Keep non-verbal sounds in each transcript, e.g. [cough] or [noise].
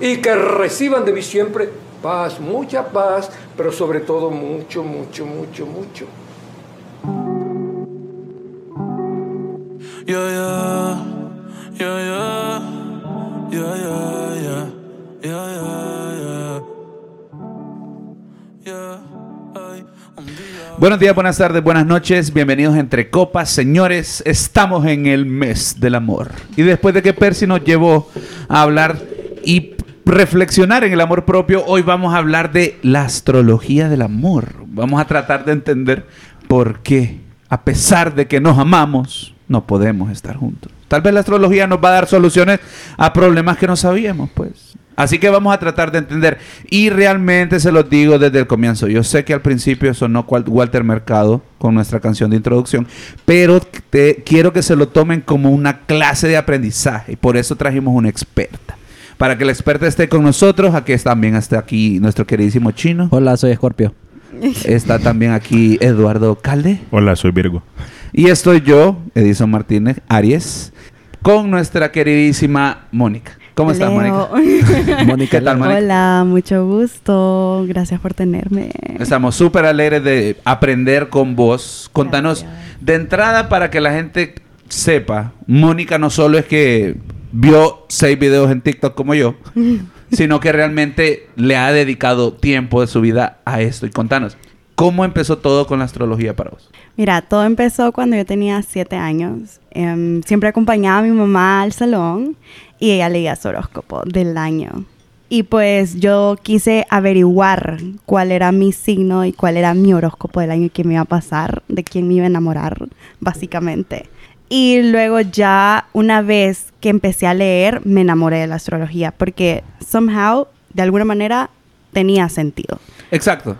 y que reciban de mí siempre paz, mucha paz, pero sobre todo mucho, mucho, mucho, mucho. Yeah, yeah, yeah, yeah, yeah, yeah, yeah, yeah, Buenos días, buenas tardes, buenas noches, bienvenidos a Entre Copas. Señores, estamos en el mes del amor. Y después de que Percy nos llevó a hablar y reflexionar en el amor propio, hoy vamos a hablar de la astrología del amor. Vamos a tratar de entender por qué, a pesar de que nos amamos, no podemos estar juntos. Tal vez la astrología nos va a dar soluciones a problemas que no sabíamos, pues. Así que vamos a tratar de entender. Y realmente se los digo desde el comienzo. Yo sé que al principio sonó Walter Mercado con nuestra canción de introducción, pero te- quiero que se lo tomen como una clase de aprendizaje. Y por eso trajimos una experta. Para que la experta esté con nosotros, aquí también está aquí nuestro queridísimo chino. Hola, soy Scorpio. [laughs] Está también aquí Eduardo Calde. Hola, soy Virgo. Y estoy yo, Edison Martínez Aries, con nuestra queridísima Mónica. ¿Cómo estás. Mónica? [laughs] Mónica ¿Qué tal, Mónica? Hola, mucho gusto. Gracias por tenerme. Estamos súper alegres de aprender con vos. Contanos Gracias. de entrada para que la gente sepa, Mónica no solo es que vio seis videos en TikTok como yo, [laughs] sino que realmente le ha dedicado tiempo de su vida a esto. Y contanos, ¿cómo empezó todo con la astrología para vos? Mira, todo empezó cuando yo tenía siete años. Em, siempre acompañaba a mi mamá al salón y ella leía su horóscopo del año. Y pues yo quise averiguar cuál era mi signo y cuál era mi horóscopo del año y qué me iba a pasar, de quién me iba a enamorar, básicamente. Y luego ya una vez que empecé a leer, me enamoré de la astrología porque somehow, de alguna manera, tenía sentido. Exacto.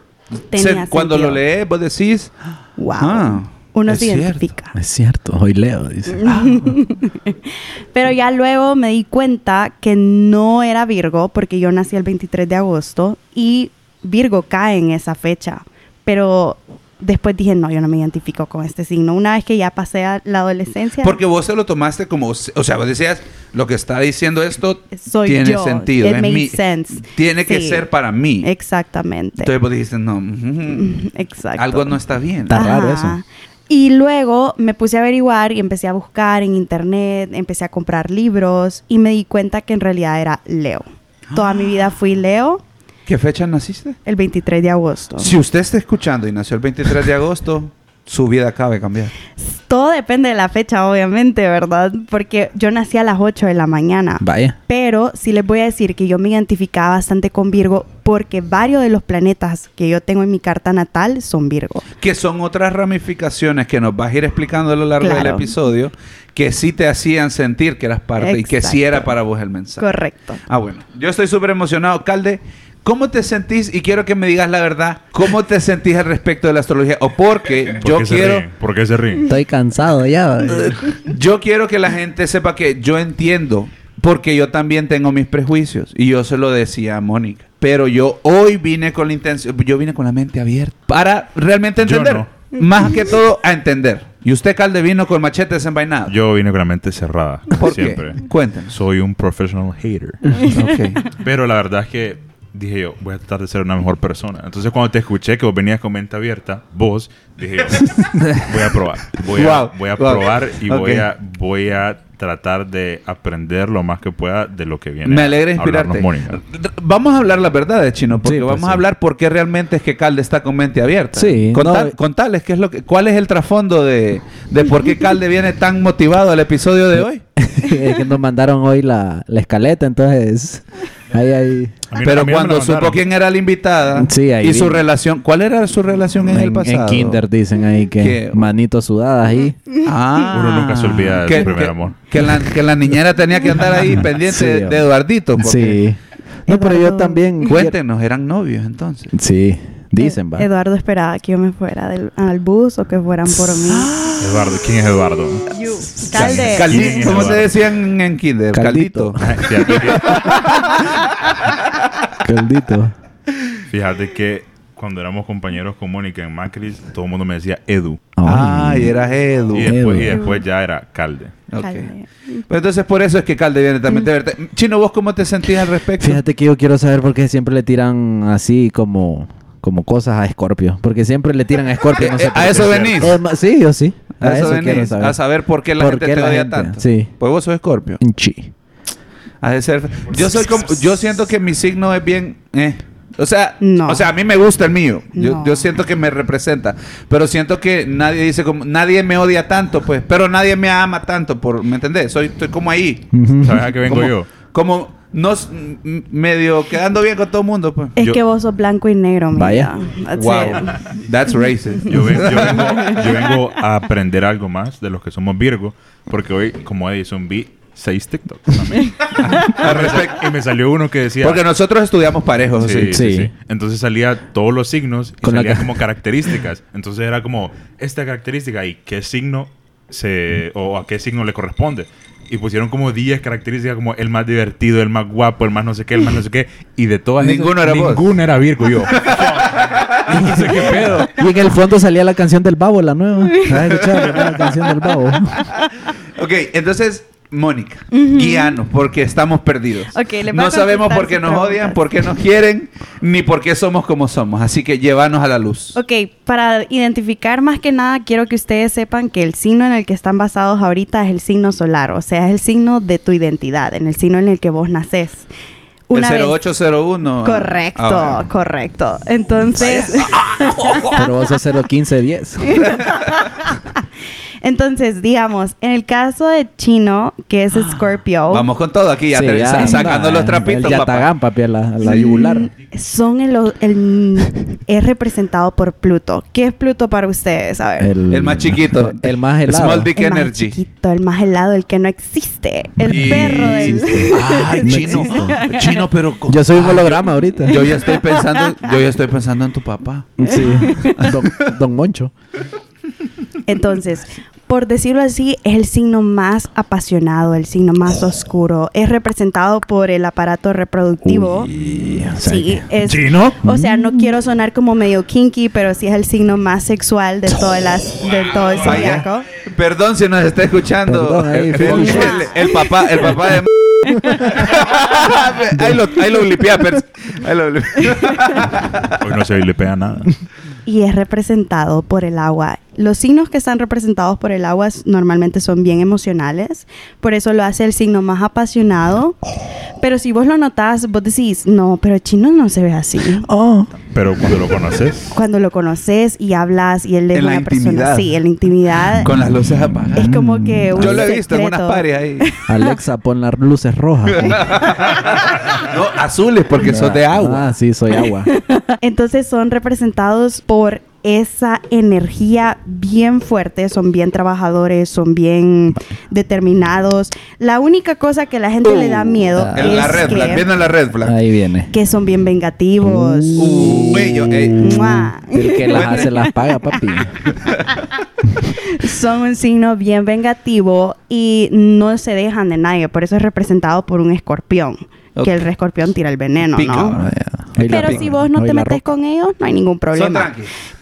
Tenía Se- cuando lo lees, vos decís, Wow. Ah, Uno es se cierto. identifica. Es cierto, hoy leo, dice. [laughs] Pero ya luego me di cuenta que no era Virgo porque yo nací el 23 de agosto y Virgo cae en esa fecha. Pero después dije, no, yo no me identifico con este signo. Una vez que ya pasé a la adolescencia, porque vos se lo tomaste como, o sea, vos decías, lo que está diciendo esto Soy tiene yo. sentido, It es mi- sense. tiene que Sí. ser para mí. exactamente. Entonces vos dijiste, no, [laughs] Exacto. algo no está bien. Está raro eso. Y luego me puse a averiguar y empecé a buscar en internet, empecé a comprar libros y me di cuenta que en realidad era Leo. Toda mi vida fui Leo ¿Qué fecha naciste? el 23 de agosto. Si usted está escuchando y nació el 23 de agosto, su vida acaba de cambiar. Todo depende de la fecha, obviamente, ¿verdad? Porque yo nací a las 8 de la mañana. Vaya. Pero sí les voy a decir que yo me identificaba bastante con Virgo porque varios de los planetas que yo tengo en mi carta natal son Virgo. Que son otras ramificaciones que nos vas a ir explicando a lo largo del episodio que sí te hacían sentir que eras parte y que sí era para vos el mensaje. Correcto. Ah, bueno. Yo estoy súper emocionado. Calde, ¿cómo te sentís? Y quiero que me digas la verdad. ¿Cómo te sentís al respecto de la astrología? O porque ¿Por yo qué se quiero... ríen? ¿Por qué se ríen? Estoy cansado ya. Yo quiero que la gente sepa que yo entiendo, porque yo también tengo mis prejuicios. Y yo se lo decía a Mónica. Pero yo hoy vine con la intención, yo vine con la mente abierta para realmente Yo entender. no. Más que todo a entender. Y usted, Calde, vino con machete desenvainado. Yo vine con la mente cerrada. ¿Por siempre. qué? Soy un professional hater. Pero la verdad es que dije yo, voy a tratar de ser una mejor persona. Entonces cuando te escuché que vos venías con mente abierta, vos, dije yo, [laughs] voy a probar. Voy a, Wow, voy a wow. probar y voy, a, voy a tratar de aprender lo más que pueda de lo que viene. Me alegra inspirarte. Vamos a hablar la verdad de Chino, porque Sí, pues vamos a hablar por qué realmente es que Calde está con mente abierta. Sí, Contal- no- Contales qué es lo que, cuál es el trasfondo de, de por qué Calde viene tan motivado al episodio de [laughs] hoy. es que nos mandaron hoy la, la escaleta, entonces. Ahí, ahí. Pero cuando supo quién era la invitada Sí, ahí y su relación, ¿cuál era su relación en, el pasado? en Kinder dicen ahí que Que- manitos sudadas ahí. Ah, Uno nunca se olvida de que, su primer que- amor. Que la, que la niñera tenía que andar ahí [laughs] pendiente Sí, de, de Eduardito. porque- Sí. No, pero yo también. Cuéntenos, eran novios entonces. Sí, dicen, va. Eduardo esperaba que yo me fuera del, al bus o que fueran por mí. Eduardo, ¿quién es Eduardo? Calde. Caldi- ¿Quién es ¿Cómo se Eduardo? decían en Kinder? Caldito. Caldito. [laughs] Fíjate que, Caldito. fíjate que cuando éramos compañeros con Mónica en Macris, todo el mundo me decía Edu. Ah, y eras Edu. Y después, y Edu. después ya era Calde. Ok. Calde. Pues entonces por eso es que Calde viene también de verte. Chino, ¿vos cómo te sentís al respecto? Fíjate que yo quiero saber por qué siempre le tiran así como, como cosas a Scorpio. Porque siempre le tiran a Scorpio. No [laughs] sé Eh, a eso venís. Sí, yo sí. A eso, venís. A saber por qué la ¿Por gente qué te la odia gente? tanto. Sí. Pues vos sos Escorpio. Chi. Has de ser. Yo soy como. Yo siento que mi signo es bien. eh. O sea, No. o sea, a mí me gusta el mío. Yo, No. yo siento que me representa. Pero siento que nadie dice como. Nadie me odia tanto, pues. Pero nadie me ama tanto. Por, ¿Me entendés? Soy, estoy como ahí. ¿Sabes a qué vengo como, yo? Como. No, s- m- medio quedando bien con todo el mundo, pues. Es Yo- que vos sos blanco y negro, mi Vaya. That's Wow. it. That's racist. Yo, ven- yo vengo, yo vengo a aprender algo más de los que somos Virgo, porque hoy, como Edison, vi seis TikToks [laughs] también. Al respecto. y me salió uno que decía... Porque nosotros estudiamos parejos, Sí, sí. sí, Sí. sí. Entonces salía todos los signos y Con salía como características. Entonces era como esta característica y qué signo se o a qué signo le corresponde. Y pusieron como 10 características como el más divertido, el más guapo, el más no sé qué, el más no sé qué. Y de todas esas, Ninguno era vos. Ninguno era Virgo. Y yo, [laughs] y no sé qué pedo. Y en el fondo salía la canción del babo, la nueva. [laughs] ¿Has escuchado la nueva canción del babo? Ok, entonces, Mónica, guíanos, porque estamos perdidos. No sabemos por qué nos odian, por qué nos quieren, ni por qué somos como somos. Así que llévanos a la luz. Ok, para identificar más que nada, quiero que ustedes sepan que el signo en el que están basados ahorita es el signo solar, o sea, es el signo de tu identidad, en el signo en el que vos nacés. Una el vez- 0801. Correcto, Ah, correcto. Entonces, [laughs] Pero vos sos 01510. [laughs] [laughs] entonces, digamos, en el caso de Chino, que es Scorpio, Vamos con todo aquí, ya Sí, te- ya sa- anda, sacando los trapitos, El papá. papi, a la, a la yugular. son el, el- [laughs] es representado por Pluto. ¿Qué es Pluto para ustedes? A ver. El más chiquito. [laughs] El más helado. Small Dick el más Energy. chiquito, el más helado, el que no existe, el Y- perro del... Ay, [laughs] No chino. existe. Chino, pero. con- Yo soy un holograma ahorita. Yo ya estoy pensando, yo ya estoy pensando en tu papá. Sí. Don, don Moncho. Entonces, por decirlo así, es el signo más apasionado, el signo más oscuro. Es representado por el aparato reproductivo. Uy, o sea Sí, es, ¿Chino? o sea, no quiero sonar como medio kinky, pero sí es el signo más sexual de todo, las, de todo el zodiaco. Perdón si nos está escuchando Perdón, ahí, el, Felix. el- el papá, el papá de ahí lo, ahí lo blipea, ahí lo blipea. Hoy no se le pega nada. Y es representado por el agua. Los signos que están representados por el agua normalmente son bien emocionales, por eso lo hace el signo más apasionado. Pero si vos lo notás, vos decís, no, pero Chino no se ve así. Oh. Pero cuando lo conoces, Cuando lo conoces y hablas y él es En la una persona intimidad. así, en la intimidad, Con las luces apagadas. es como que un Yo lo he visto en secreto. unas pares ahí. [laughs] Alexa, pon las luces rojas. [laughs] No, azules porque son de agua. Ah, sí, soy agua. [laughs] Entonces son representados por esa energía bien fuerte, son bien trabajadores, son bien determinados. La única cosa que a la gente le da miedo es la red flag, que, viendo la red flag. Ahí viene. que son bien vengativos. Uh, ey. Mua. El que las hace las paga, papi. [laughs] Son un signo bien vengativo y no se dejan de nadie, por eso es representado por un escorpión, Que el escorpión tira el veneno, Pica, ¿no? la Pero pica. si vos no te metes roca. con ellos, no hay ningún problema.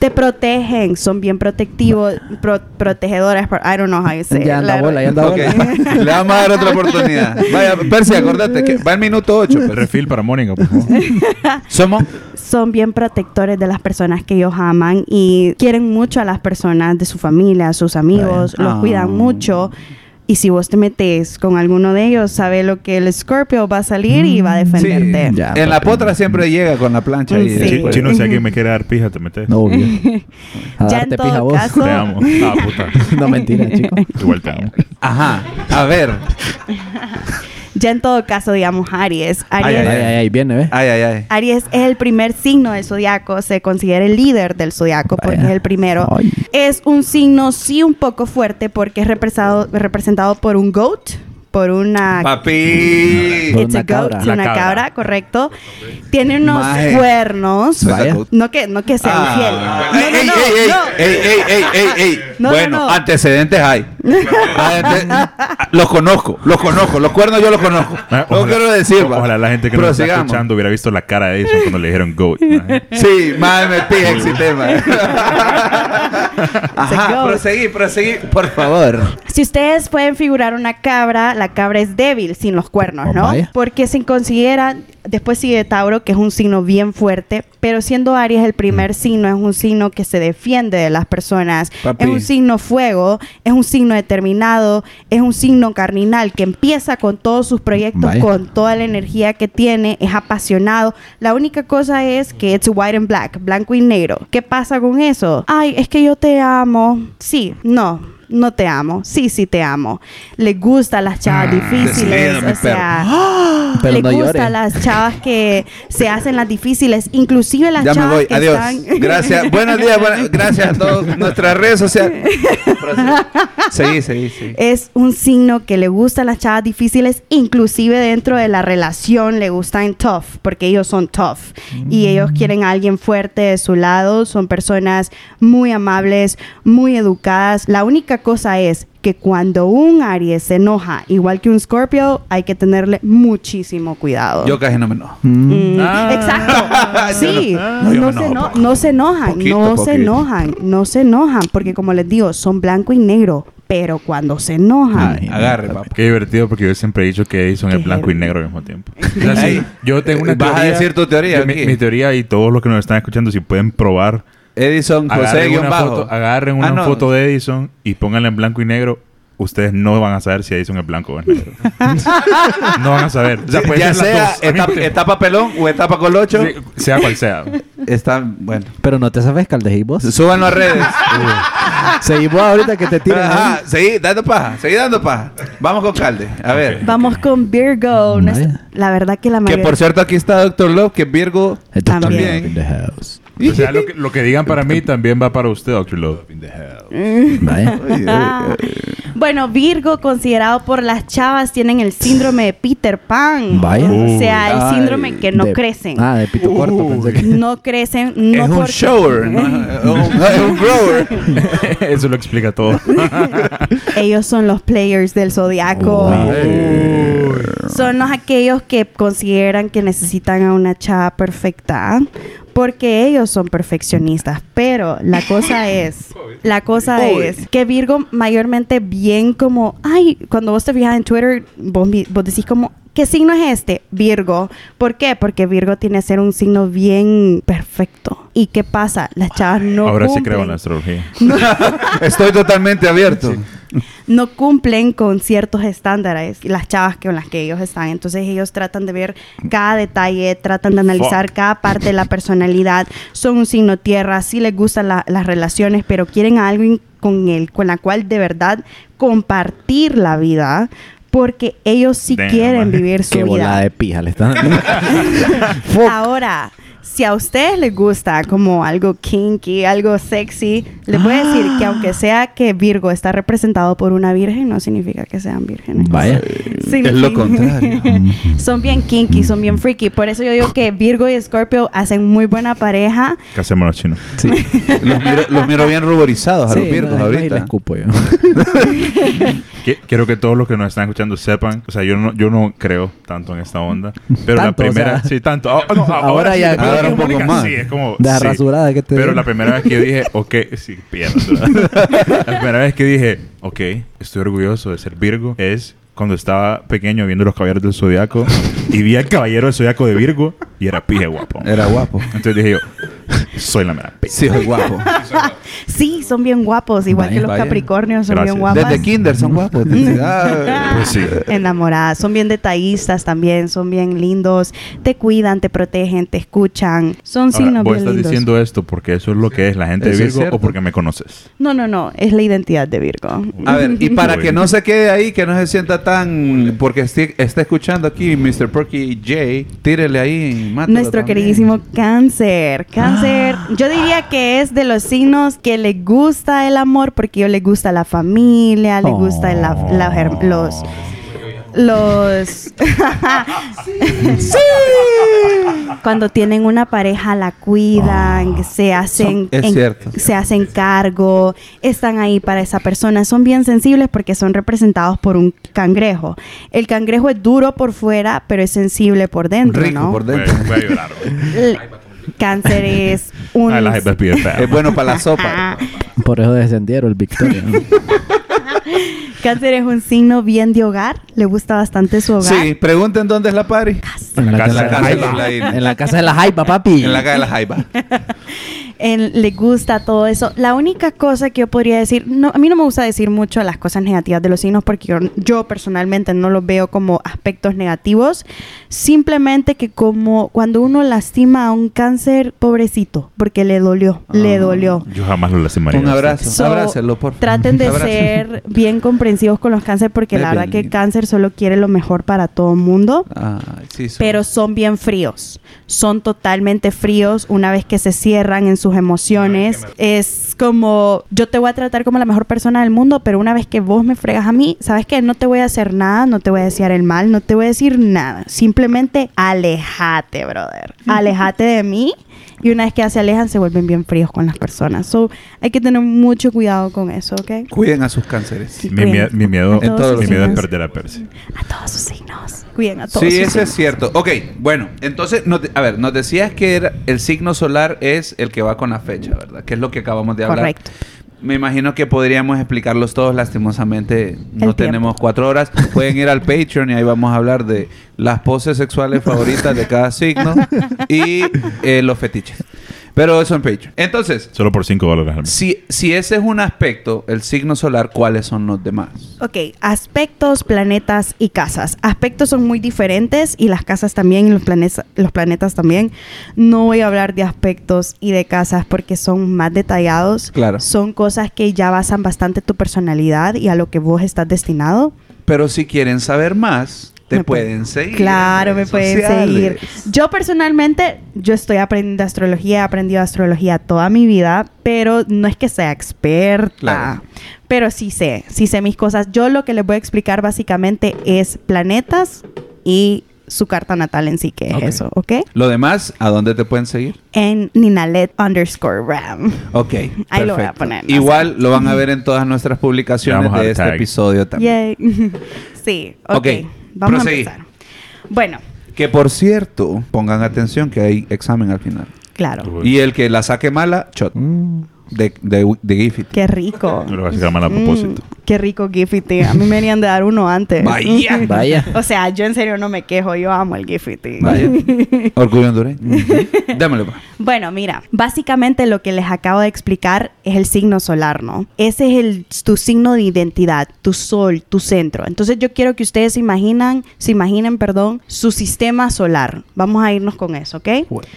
Te protegen, son bien protectivos, pro- protegedoras, por- I don't know how you say. Ya anda La- bola, ya anda bola. [laughs] le vamos a dar otra oportunidad. Vaya, Percy, acordate que va el minuto 8. refil para Mónica, por favor. [laughs] Somos. Son bien protectores de las personas que ellos aman y quieren mucho a las personas de su familia, a sus amigos, los Ah. cuidan mucho. Y si vos te metes con alguno de ellos, sabe lo que el Scorpio va a salir y va a defenderte. Ya, en la potra siempre llega con la plancha. ahí Sí. Chi- Chino, si alguien me [laughs] quiere dar pija, te metes. Obvio. [laughs] A Ya en darte todo pija vos. caso- Te amo. Ah, puta. [laughs] no mentira, chico. Igual te amo. Ajá. A ver. Ya en todo caso, digamos, Aries. Aries, Ay, ay, ay, viene, ¿ves? Ay, ay, ay. Aries es el primer signo del zodiaco, se considera el líder del zodiaco porque es el primero. Ay. Es un signo sí un poco fuerte porque es representado, representado por un goat, por una Papi. Por It's a una cabra. goat, La una cabra. cabra, correcto. Tiene unos Maje. cuernos. Vaya. No que, no que sea Ah. infiel. Ey, No, ey, no, ey, no, no. ey, ey, ey, ey, ey. No, no, bueno, no. antecedentes hay. Los conozco, los conozco. Los cuernos yo los conozco. Ah, No quiero decir, va. Ojalá la gente que nos está escuchando hubiera visto la cara de Edison cuando le dijeron GOAT. ¿no? Sí, más me pide el sistema. [laughs] [laughs] Ajá, proseguí, proseguí, por favor. Si ustedes pueden figurar una cabra, la cabra es débil sin los cuernos, Oh, ¿no? Porque se considera, después sigue Tauro, que es un signo bien fuerte, pero siendo Aries el primer Mm. signo, es un signo que se defiende de las personas, Papi. es un signo fuego, es un signo determinado, es un signo cardinal que empieza con todos sus proyectos, con toda la energía que tiene, es apasionado. La única cosa es que it's white and black, blanco y negro. ¿Qué pasa con eso? Ay, es que yo te amo. Sí, no. No te amo. Sí, sí te amo. Le gustan las chavas difíciles. deslídame, O sea, [gasps] Pero le no gustan las chavas que se hacen las difíciles. Inclusive las Ya me chavas voy, que adiós. están... [laughs] Gracias, buenos días, buenas- gracias a todos nuestras redes sociales. [laughs] Seguí, seguí, seguí. es un signo que le gustan las chavas difíciles, inclusive dentro de la relación le gustan tough, porque ellos son tough y ellos quieren a alguien fuerte de su lado, son personas muy amables, muy educadas. La única cosa es que cuando un Aries se enoja, igual que un Scorpio, hay que tenerle muchísimo cuidado. Yo casi no me enojo. Mm, Ah. Exacto. Sí, [laughs] no, no, me se eno- no se enojan, Poquito, no se poquito. enojan, no se enojan, porque como les digo, son blanco y negro, pero cuando se enojan, Ay, Agarre, papá. Qué divertido porque yo siempre he dicho que es Qué blanco y negro al mismo tiempo. [laughs] O sea, sí, yo tengo una ¿vas a teoría. decir tu teoría yo- Mi, mi teoría y todos los que nos están escuchando, si pueden probar, Edison José agarren una, bajo. foto, agarren una Ah, no. foto de Edison y pónganla en blanco y negro. Ustedes no van a saber si Edison es blanco o es negro. [laughs] no van a saber. O sea, puede ya ser las sea etapa, etapa pelón o etapa colocho, Sí, sea cual sea. está bueno. Pero no te sabes caldejí vos. Súbanlo a redes. [laughs] Seguimos ahorita que te tiren. Ajá, ahí. seguí dando paja, seguí dando paja. Vamos con Calde. A ver. vamos con Virgo. No es- Vaya. la verdad que la Que mayoría... por cierto aquí está Doctor Love, que Virgo. Está También. O sea, lo [laughs] que, lo que digan para mí también va para usted, Dr. Love. Vaya. [laughs] Ah. Bueno, Virgo, considerado por las chavas, tienen el síndrome de Peter Pan. Vaya. O sea, el Ay, síndrome que no De- crecen. Ah, de pito corto. Pensé que... No crecen, no es un porque- shower, ¿no? es [laughs] un, es un grower. Eso lo explica todo. Ellos son los players del zodiaco. Son los aquellos que consideran que necesitan a una chava perfecta porque ellos son perfeccionistas. Pero la cosa [laughs] es, la cosa es que Virgo mayormente bien como, ay, cuando vos te fijas en Twitter, vos, vos decís como, ¿qué signo es este? Virgo. ¿Por qué? Porque Virgo tiene que ser un signo bien perfecto. ¿Y qué pasa? Las chavas no Ahora sí creo en la astrología. [laughs] [laughs] Estoy totalmente abierto. No cumplen con ciertos estándares las chavas con las que ellos están. Entonces ellos tratan de ver cada detalle, tratan de analizar cada parte de la personalidad. Son un signo tierra, sí les gustan la- las relaciones, pero quieren a alguien con él, con la cual de verdad compartir la vida. Porque ellos sí Damn, quieren man. vivir su Qué vida. de pija le están [laughs] Ahora, si a ustedes les gusta como algo kinky, algo sexy, les voy a decir que aunque sea que Virgo está representado por una virgen, no significa que sean vírgenes. Vaya. Significa- Es lo contrario. [laughs] son bien kinky, son bien freaky. Por eso yo digo que Virgo y Scorpio hacen muy buena pareja. ¿Qué hacemos los chinos? Sí. Los miro, los miro bien ruborizados a los Virgos no, ahorita. escupo yo. Qui- Quiero que todos los que nos están escuchando sepan, o sea, yo no, yo no creo tanto en esta onda, pero Tanto, la o primera, sea. sí, tanto. Ah, no, ahora, Ahora sí, ya- después ahora un poco más. Sí, es como. De la sí. rasurada que te Pero la primera vez que dije, [laughs] ok, sí, ¿verdad? La primera vez que dije, ok, estoy orgulloso de ser Virgo, es cuando estaba pequeño viendo los caballeros del zodiaco y vi al caballero del zodiaco de Virgo y era pije guapo. Era guapo. Entonces dije yo, [laughs] soy la mera. [laughs] Sí, soy guapo. Sí, son bien guapos, igual Vaya, que los vaya. Capricornios son Gracias. bien guapas. Desde kinder son guapos. Desde- [laughs] ah, Pues sí. Enamoradas, son bien detallistas también, son bien lindos, te cuidan, te protegen, te escuchan, son Ahora, signos ¿Vos bien estás lindos. diciendo esto porque eso es lo que es la gente de Virgo o porque me conoces? No, no, no, es la identidad de Virgo. A ver, y para que no se quede ahí, que no se sienta tan... Porque está escuchando aquí Mr. Perky J, tírele ahí. Nuestro también. queridísimo cáncer. Cáncer, [gasps] yo diría que es de los signos que le gusta el amor porque yo le gusta la familia, le gusta la- la los... los... [laughs] [laughs] Cuando tienen una pareja, la cuidan, se hacen... Se hacen cargo, están ahí para esa persona. Son bien sensibles porque son representados por un cangrejo. El cangrejo es duro por fuera, pero es sensible por dentro, Rico ¿no? por Voy, dentro. voy a llorar. Cáncer es un... Ah, la es bien fea. Es bueno para la sopa. Por eso descendieron el Victoria. ¿no? [laughs] Cáncer es un signo bien de hogar. Le gusta bastante su hogar. Sí, pregunten dónde es la party. en, la casa la de Laín. en la casa de la Jaiba, papi. En la casa de la Jaiba. [laughs] En- le gusta todo eso. La única cosa que yo podría decir, no, a mí no me gusta decir mucho las cosas negativas de los signos porque yo, yo personalmente no los veo como aspectos negativos. Simplemente que como cuando uno lastima a un cáncer, pobrecito, porque le dolió, le Ah. dolió. Yo jamás lo lastimaría. Un abrazo. So, Abrácenlo, por favor. Traten de [laughs] Abrazo. ser bien comprensivos con los cáncer porque Es la verdad bien que cáncer solo quiere lo mejor para todo el mundo. Ay, sí, pero son bien fríos. Son totalmente fríos una vez que se cierran en sus emociones. Es como, yo te voy a tratar como la mejor persona del mundo, pero una vez que vos me fregas a mí, sabes que no te voy a hacer nada, no te voy a desear el mal, no te voy a decir nada. Simplemente alejate, brother. [laughs] Alejate de mí. Y una vez que ya se alejan, se vuelven bien fríos con las personas. So, hay que tener mucho cuidado con eso, ¿ok? Cuiden a sus cánceres. Sí, Mi, mie- mi miedo, En todos mi los miedo es perder a Percy. A todos sus signos. Cuiden a todos Sí, sus eso es signos. cierto. Ok, bueno, entonces, nos a ver, nos decías que era- el signo solar es el que va con la fecha, ¿verdad? Que es lo que acabamos de hablar. Correcto. Me imagino que podríamos explicarlos todos, lastimosamente no tenemos cuatro horas. Pueden ir al Patreon y ahí vamos a hablar de las poses sexuales favoritas de cada signo [laughs] y eh, los fetiches. Pero eso en Patreon. Entonces, Solo por 5 dólares si, si ese es un aspecto, el signo solar, ¿cuáles son los demás? Ok, aspectos, planetas y casas. Aspectos son muy diferentes y las casas también y los, planetas los planetas también. No voy a hablar de aspectos y de casas porque son más detallados. Claro. Son cosas que ya basan bastante tu personalidad y a lo que vos estás destinado. Pero si quieren saber más, te Me pueden- pueden seguir. Claro, en me pueden sociales. seguir. Yo personalmente, yo estoy aprendiendo astrología, he aprendido astrología toda mi vida, pero no es que sea experta. Claro. Pero sí sé, sí sé mis cosas. Yo lo que les voy a explicar básicamente es planetas y su carta natal en sí, que es eso, ¿ok? Lo demás, ¿a dónde te pueden seguir? En Ninalet underscore Ram. Ok. [laughs] Ahí lo voy a poner, Igual lo van a ver en todas nuestras publicaciones de este tag. episodio también. Yay. [laughs] sí, ok. Ok, Vamos proseguí. a empezar. Bueno, Que por cierto, pongan atención que hay examen al final. claro. Uy. Y el que la saque mala, shot. Mm. De, de, de Giffit. Qué rico. No lo voy a mal a propósito. Mm, qué rico Gifty. A mí me venían de dar uno antes. Vaya. [laughs] Vaya. o sea, yo en serio no me quejo. Yo amo el Gifty. Vaya. [laughs] Orgullo hondureño. Démosle. pues. Bueno, mira, básicamente lo que les acabo de explicar es el signo solar, ¿no? Ese es el, tu signo de identidad, tu sol, tu centro. Entonces yo quiero que ustedes se imaginan, se imaginen, perdón, su sistema solar. Vamos a irnos con eso, ¿ok? Bueno.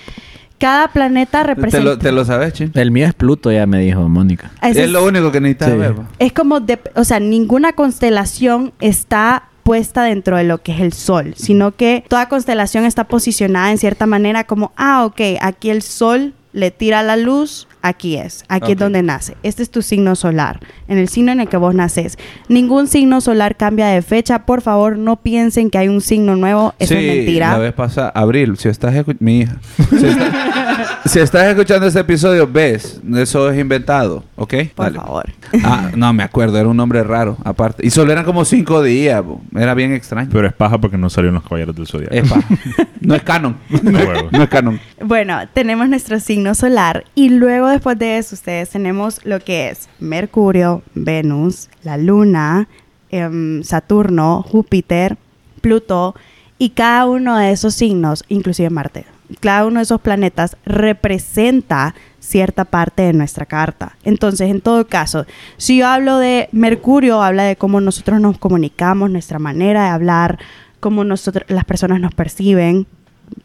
Cada planeta ¿Te representa... lo, te lo sabes, Chin? El mío es Pluto, ya me dijo Mónica. Ese Es lo único que necesitas Sí. ver. pues. Es como, de- o sea, ninguna constelación está puesta dentro de lo que es el sol, sino que toda constelación está posicionada en cierta manera como, ah, ok, aquí el sol le tira la luz, aquí es, aquí es donde nace. Este es tu signo solar, en el signo en el que vos naces. Ningún signo solar cambia de fecha, por favor, no piensen que hay un signo nuevo, eso sí, es mentira. La vez pasada, Abril, si estás escuchando, mi hija, si, está- [laughs] si estás escuchando este episodio, ves, eso es inventado, ¿ok? Por Dale. favor. Ah, no me acuerdo, era un nombre raro, aparte. Y solo eran como cinco días, bo. era bien extraño. Pero es paja porque no salieron los caballeros del zodiaco. Es paja. [laughs] no es canon. no es canon. Bueno, tenemos nuestro signo solar y luego después de eso ustedes tenemos lo que es Mercurio, Venus, la Luna, em, Saturno, Júpiter, Pluto y cada uno de esos signos, inclusive Marte, cada uno de esos planetas representa cierta parte de nuestra carta. Entonces, en todo caso, si yo hablo de Mercurio, habla de cómo nosotros nos comunicamos, nuestra manera de hablar, cómo nosotros, las personas nos perciben,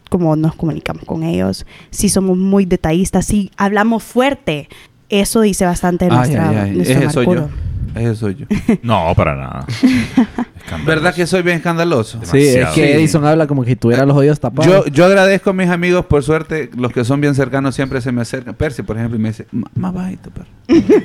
cómo nos comunicamos con ellos, si somos muy detallistas, si hablamos fuerte. Eso dice bastante de Ay, nuestra, ay, ay. nuestro Ese soy yo. Ese soy yo. [laughs] No, para nada. [laughs] Escandaloso. ¿Verdad que soy bien escandaloso? Sí, es que Edison habla como que tuviera los oídos tapados. Yo, yo agradezco a mis amigos, por suerte, los que son bien cercanos siempre se me acercan. Percy, por ejemplo, y me dice, "Ma- más bajito, perro. [laughs]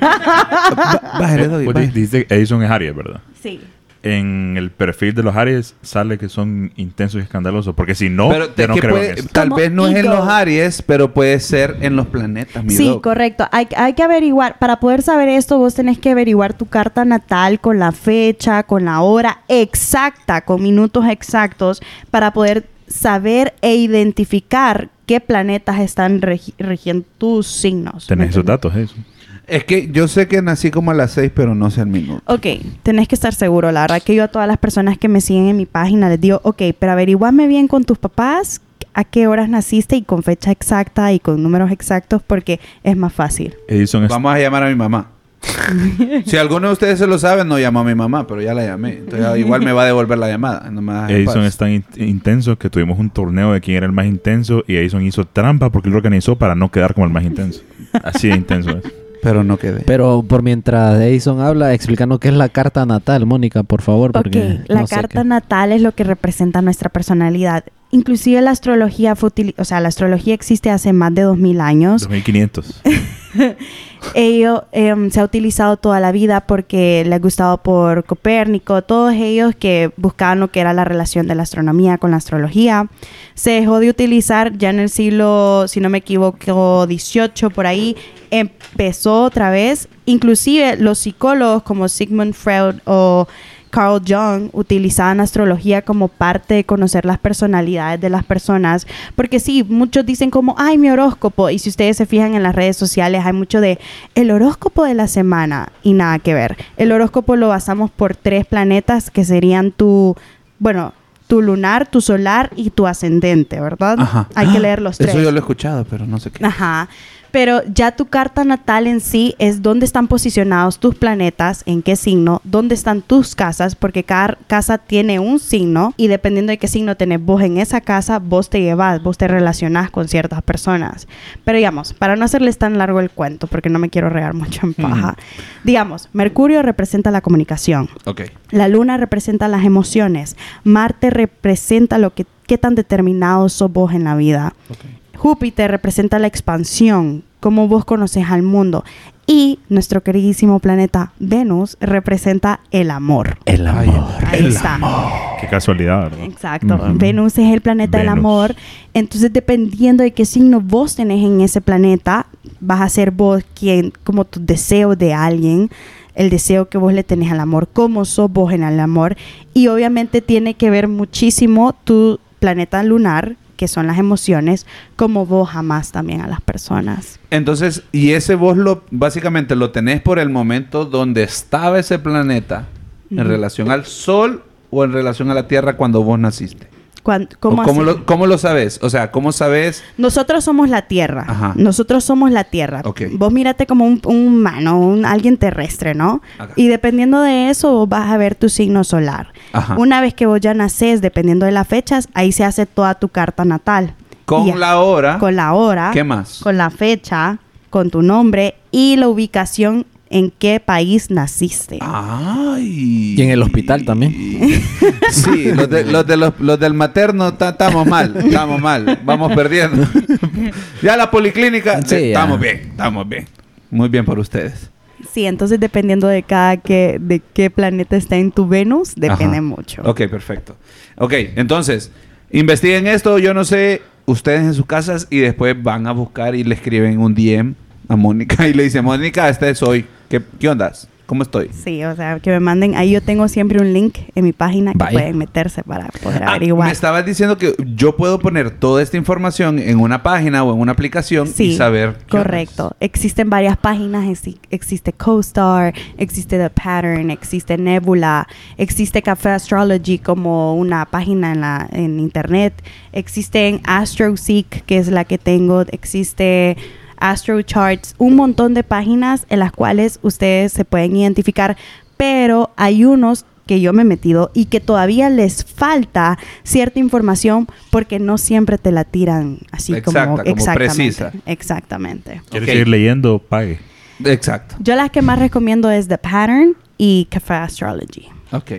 Bájale, bájale". di- Dice Edison es Aries, ¿verdad? Sí. En el perfil de los Aries sale que son intensos y escandalosos. Porque si no, pero yo no creo puede- en eso. tal vez no es en los Aries, pero puede ser en los planetas, mi Sí, doc. correcto. Hay, hay que averiguar, para poder saber esto, vos tenés que averiguar tu carta natal con la fecha, con la hora exacta, con minutos exactos, para poder saber e identificar qué planetas están regi- rigiendo tus signos. ¿me Tenés esos datos, eso. Es que yo sé que nací como a las 6, pero no sé el minuto. Ok, tenés que estar seguro. La verdad que yo a todas las personas que me siguen en mi página les digo, ok, pero averiguame bien con tus papás a qué horas naciste y con fecha exacta y con números exactos porque es más fácil. Edison es- Vamos a llamar a mi mamá. [laughs] si alguno de ustedes se lo sabe, no llamó a mi mamá, pero ya la llamé. Entonces [laughs] igual me va a devolver la llamada. No me Edison es tan in- intenso que tuvimos un torneo de quién era el más intenso y Edison hizo trampa porque lo organizó para no quedar como el más intenso. Así de intenso es. Pero no quedé. Pero por mientras Edison habla, explícanos qué es la carta natal, Mónica, por favor. Porque la no sé carta qué- natal es lo que representa nuestra personalidad. Inclusive la astrología fue o sea, la astrología existe hace más de 2000 años. 2500. [laughs] Ello em, se ha utilizado toda la vida porque le ha gustado por Copérnico, todos ellos que buscaban lo que era la relación de la astronomía con la astrología. Se dejó de utilizar ya en el siglo, si no me equivoco, 18 por ahí, empezó otra vez. Inclusive los psicólogos como Sigmund Freud o Carl Jung utilizaban astrología como parte de conocer las personalidades de las personas, porque sí, muchos dicen como, ay, mi horóscopo, y si ustedes se fijan en las redes sociales, hay mucho de el horóscopo de la semana y nada que ver. El horóscopo lo basamos por tres planetas que serían tu, bueno, tu lunar, tu solar y tu ascendente, ¿verdad? Ajá. Hay que leer los tres. Eso yo lo he escuchado, pero no sé qué. Ajá. Pero ya tu carta natal en sí es dónde están posicionados tus planetas, en qué signo, dónde están tus casas, porque cada casa tiene un signo y dependiendo de qué signo tenés vos en esa casa, vos te llevas, vos te relacionás con ciertas personas. Pero digamos, para no hacerles tan largo el cuento, porque no me quiero regar mucho en paja, digamos, Mercurio representa la comunicación. La luna representa las emociones. Marte representa lo que qué tan determinado sos vos en la vida. Júpiter representa la expansión, cómo vos conoces al mundo. Y nuestro queridísimo planeta Venus representa el amor. El amor. Ahí está. Qué casualidad, ¿verdad? Exacto. Ujú. Venus es el planeta del amor. Entonces, dependiendo de qué signo vos tenés en ese planeta, vas a ser vos quien, como tu deseo de alguien, el deseo que vos le tenés al amor, cómo sos vos en el amor. Y obviamente tiene que ver muchísimo tu planeta lunar, que son las emociones, como vos amás también a las personas. Entonces, y ese vos lo básicamente lo tenés por el momento donde estaba ese planeta en relación al Sol o en relación a la Tierra cuando vos naciste. Cuan- ¿O ¿Cómo, lo, cómo lo sabes? O sea, ¿cómo sabes? Nosotros somos la Tierra. Ajá. Nosotros somos la Tierra. Ok. Vos mírate como un, un humano, un, alguien terrestre, ¿no? Ajá. Y dependiendo de eso, vos vas a ver tu signo solar. Ajá. Una vez que vos ya nacés, dependiendo de las fechas, ahí se hace toda tu carta natal. Con Y la hora. Con la hora. ¿Qué más? Con la fecha, con tu nombre y la ubicación en qué país naciste. Ay. Y en el hospital también. [laughs] Sí, los, de- los, de los, los del materno ta- estamos mal, estamos mal, vamos perdiendo. [laughs] ya la policlínica, Sí, eh, estamos bien, estamos bien. Muy bien por ustedes. Sí, entonces dependiendo de cada que, de qué planeta está en tu Venus, depende Ajá. mucho. Ok, perfecto. Ok, entonces, investiguen esto, yo no sé, ustedes en sus casas y después van a buscar y le escriben un DM a Mónica y le dicen, Mónica, este soy. ¿Qué, qué ondas? ¿Cómo estoy? Sí, o sea, que me manden. Ahí yo tengo siempre un link en mi página que pueden meterse para poder Ah, averiguar. me estabas diciendo que yo puedo poner toda esta información en una página o en una aplicación Sí, y saber. correcto. Existen varias páginas. exi- Existe CoStar, existe The Pattern, existe Nebula, existe Café Astrology como una página en, la, en internet. Existe AstroSeek, que es la que tengo. Existe Astro Charts, un montón de páginas en las cuales ustedes se pueden identificar, pero hay unos que yo me he metido y que todavía les falta cierta información porque no siempre te la tiran así Exacta, como, como exactamente. precisa. Exactamente. ¿Quieres Ok. seguir leyendo? Pague. Exacto. Yo las que más recomiendo es The Pattern y Café Astrology. Ok.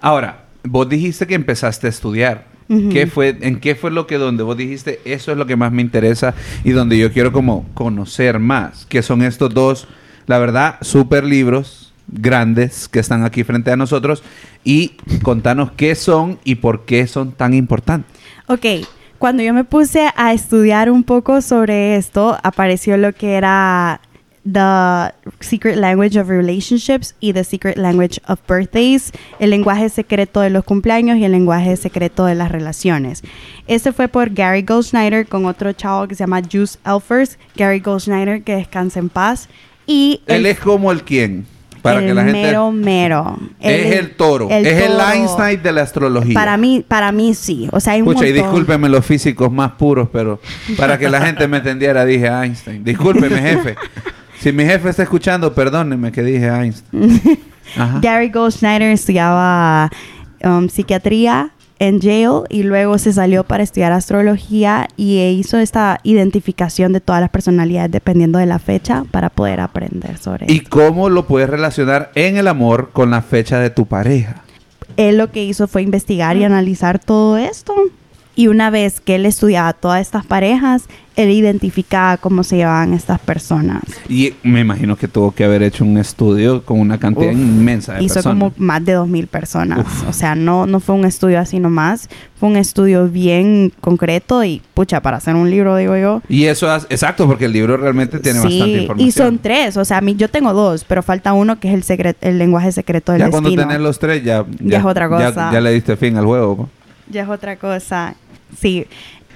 Ahora, vos dijiste que empezaste a estudiar. Ujú. ¿Qué fue, ¿En qué fue lo que donde vos dijiste, eso es lo que más me interesa y donde yo quiero como conocer más? Que son estos dos, la verdad, súper libros grandes que están aquí frente a nosotros y contanos qué son y por qué son tan importantes. Ok, cuando yo me puse a estudiar un poco sobre esto, apareció lo que era The Secret Language of Relationships y The Secret Language of Birthdays, el lenguaje secreto de los cumpleaños y el lenguaje secreto de las relaciones. Este fue por Gary Goldschneider con otro chavo que se llama Juice Elfers. Gary Goldschneider, que descanse en paz. Y Él es como el quién, para el que la gente... mero mero. es Él el toro, el es el toro. Einstein de la astrología. Para mí, para mí sí. O sea, hay un Pucha, y discúlpeme los físicos más puros, pero para que la gente me entendiera dije Einstein. Discúlpeme, jefe. [laughs] Si mi jefe está escuchando, perdóneme que dije Einstein. [laughs] Ajá. Gary Goldschneider estudiaba um, psiquiatría en Yale y luego se salió para estudiar astrología y hizo esta identificación de todas las personalidades dependiendo de la fecha para poder aprender sobre ¿Y esto. cómo lo puedes relacionar en el amor con la fecha de tu pareja? Él lo que hizo fue investigar y analizar todo esto. Y una vez que él estudiaba todas estas parejas, él identificaba cómo se llevaban estas personas. Y me imagino que tuvo que haber hecho un estudio con una cantidad Uf, inmensa de Hizo personas. como más de 2.000 personas. O sea, no, no fue un estudio así nomás. Fue un estudio bien concreto y, pucha, para hacer un libro, digo yo. Y eso es exacto, porque el libro realmente tiene bastante información. y son tres. O sea, a mí, yo tengo dos, pero falta uno que es el, secret, el lenguaje secreto del ya cuando destino. tenés los tres, ya, Ya es otra ya- cosa. Ya, le diste fin al juego. Ya es otra cosa. Sí.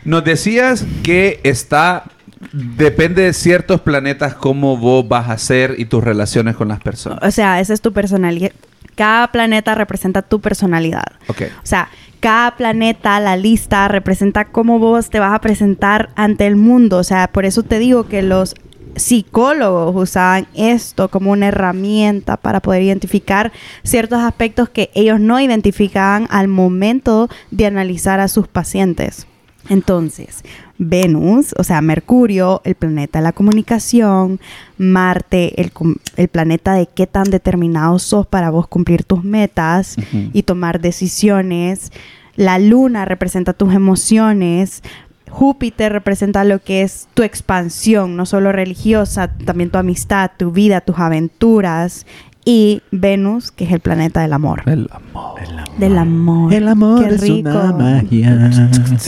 Nos decías que está. Depende de ciertos planetas cómo vos vas a ser y tus relaciones con las personas. O sea, esa es tu personalidad. Cada planeta representa tu personalidad. Ok. O sea, cada planeta, la lista, representa cómo vos te vas a presentar ante el mundo. O sea, por eso te digo que los psicólogos usaban esto como una herramienta para poder identificar ciertos aspectos que ellos no identificaban al momento de analizar a sus pacientes. Entonces, Venus, o sea, Mercurio, el planeta de la comunicación, Marte, el, el planeta de qué tan determinado sos para vos cumplir tus metas y tomar decisiones. La luna representa tus emociones. Júpiter representa lo que es tu expansión, no solo religiosa, también tu amistad, tu vida, tus aventuras. Y Venus, que es el planeta del amor. El amor. Del amor. El amor Qué es rico. una magia.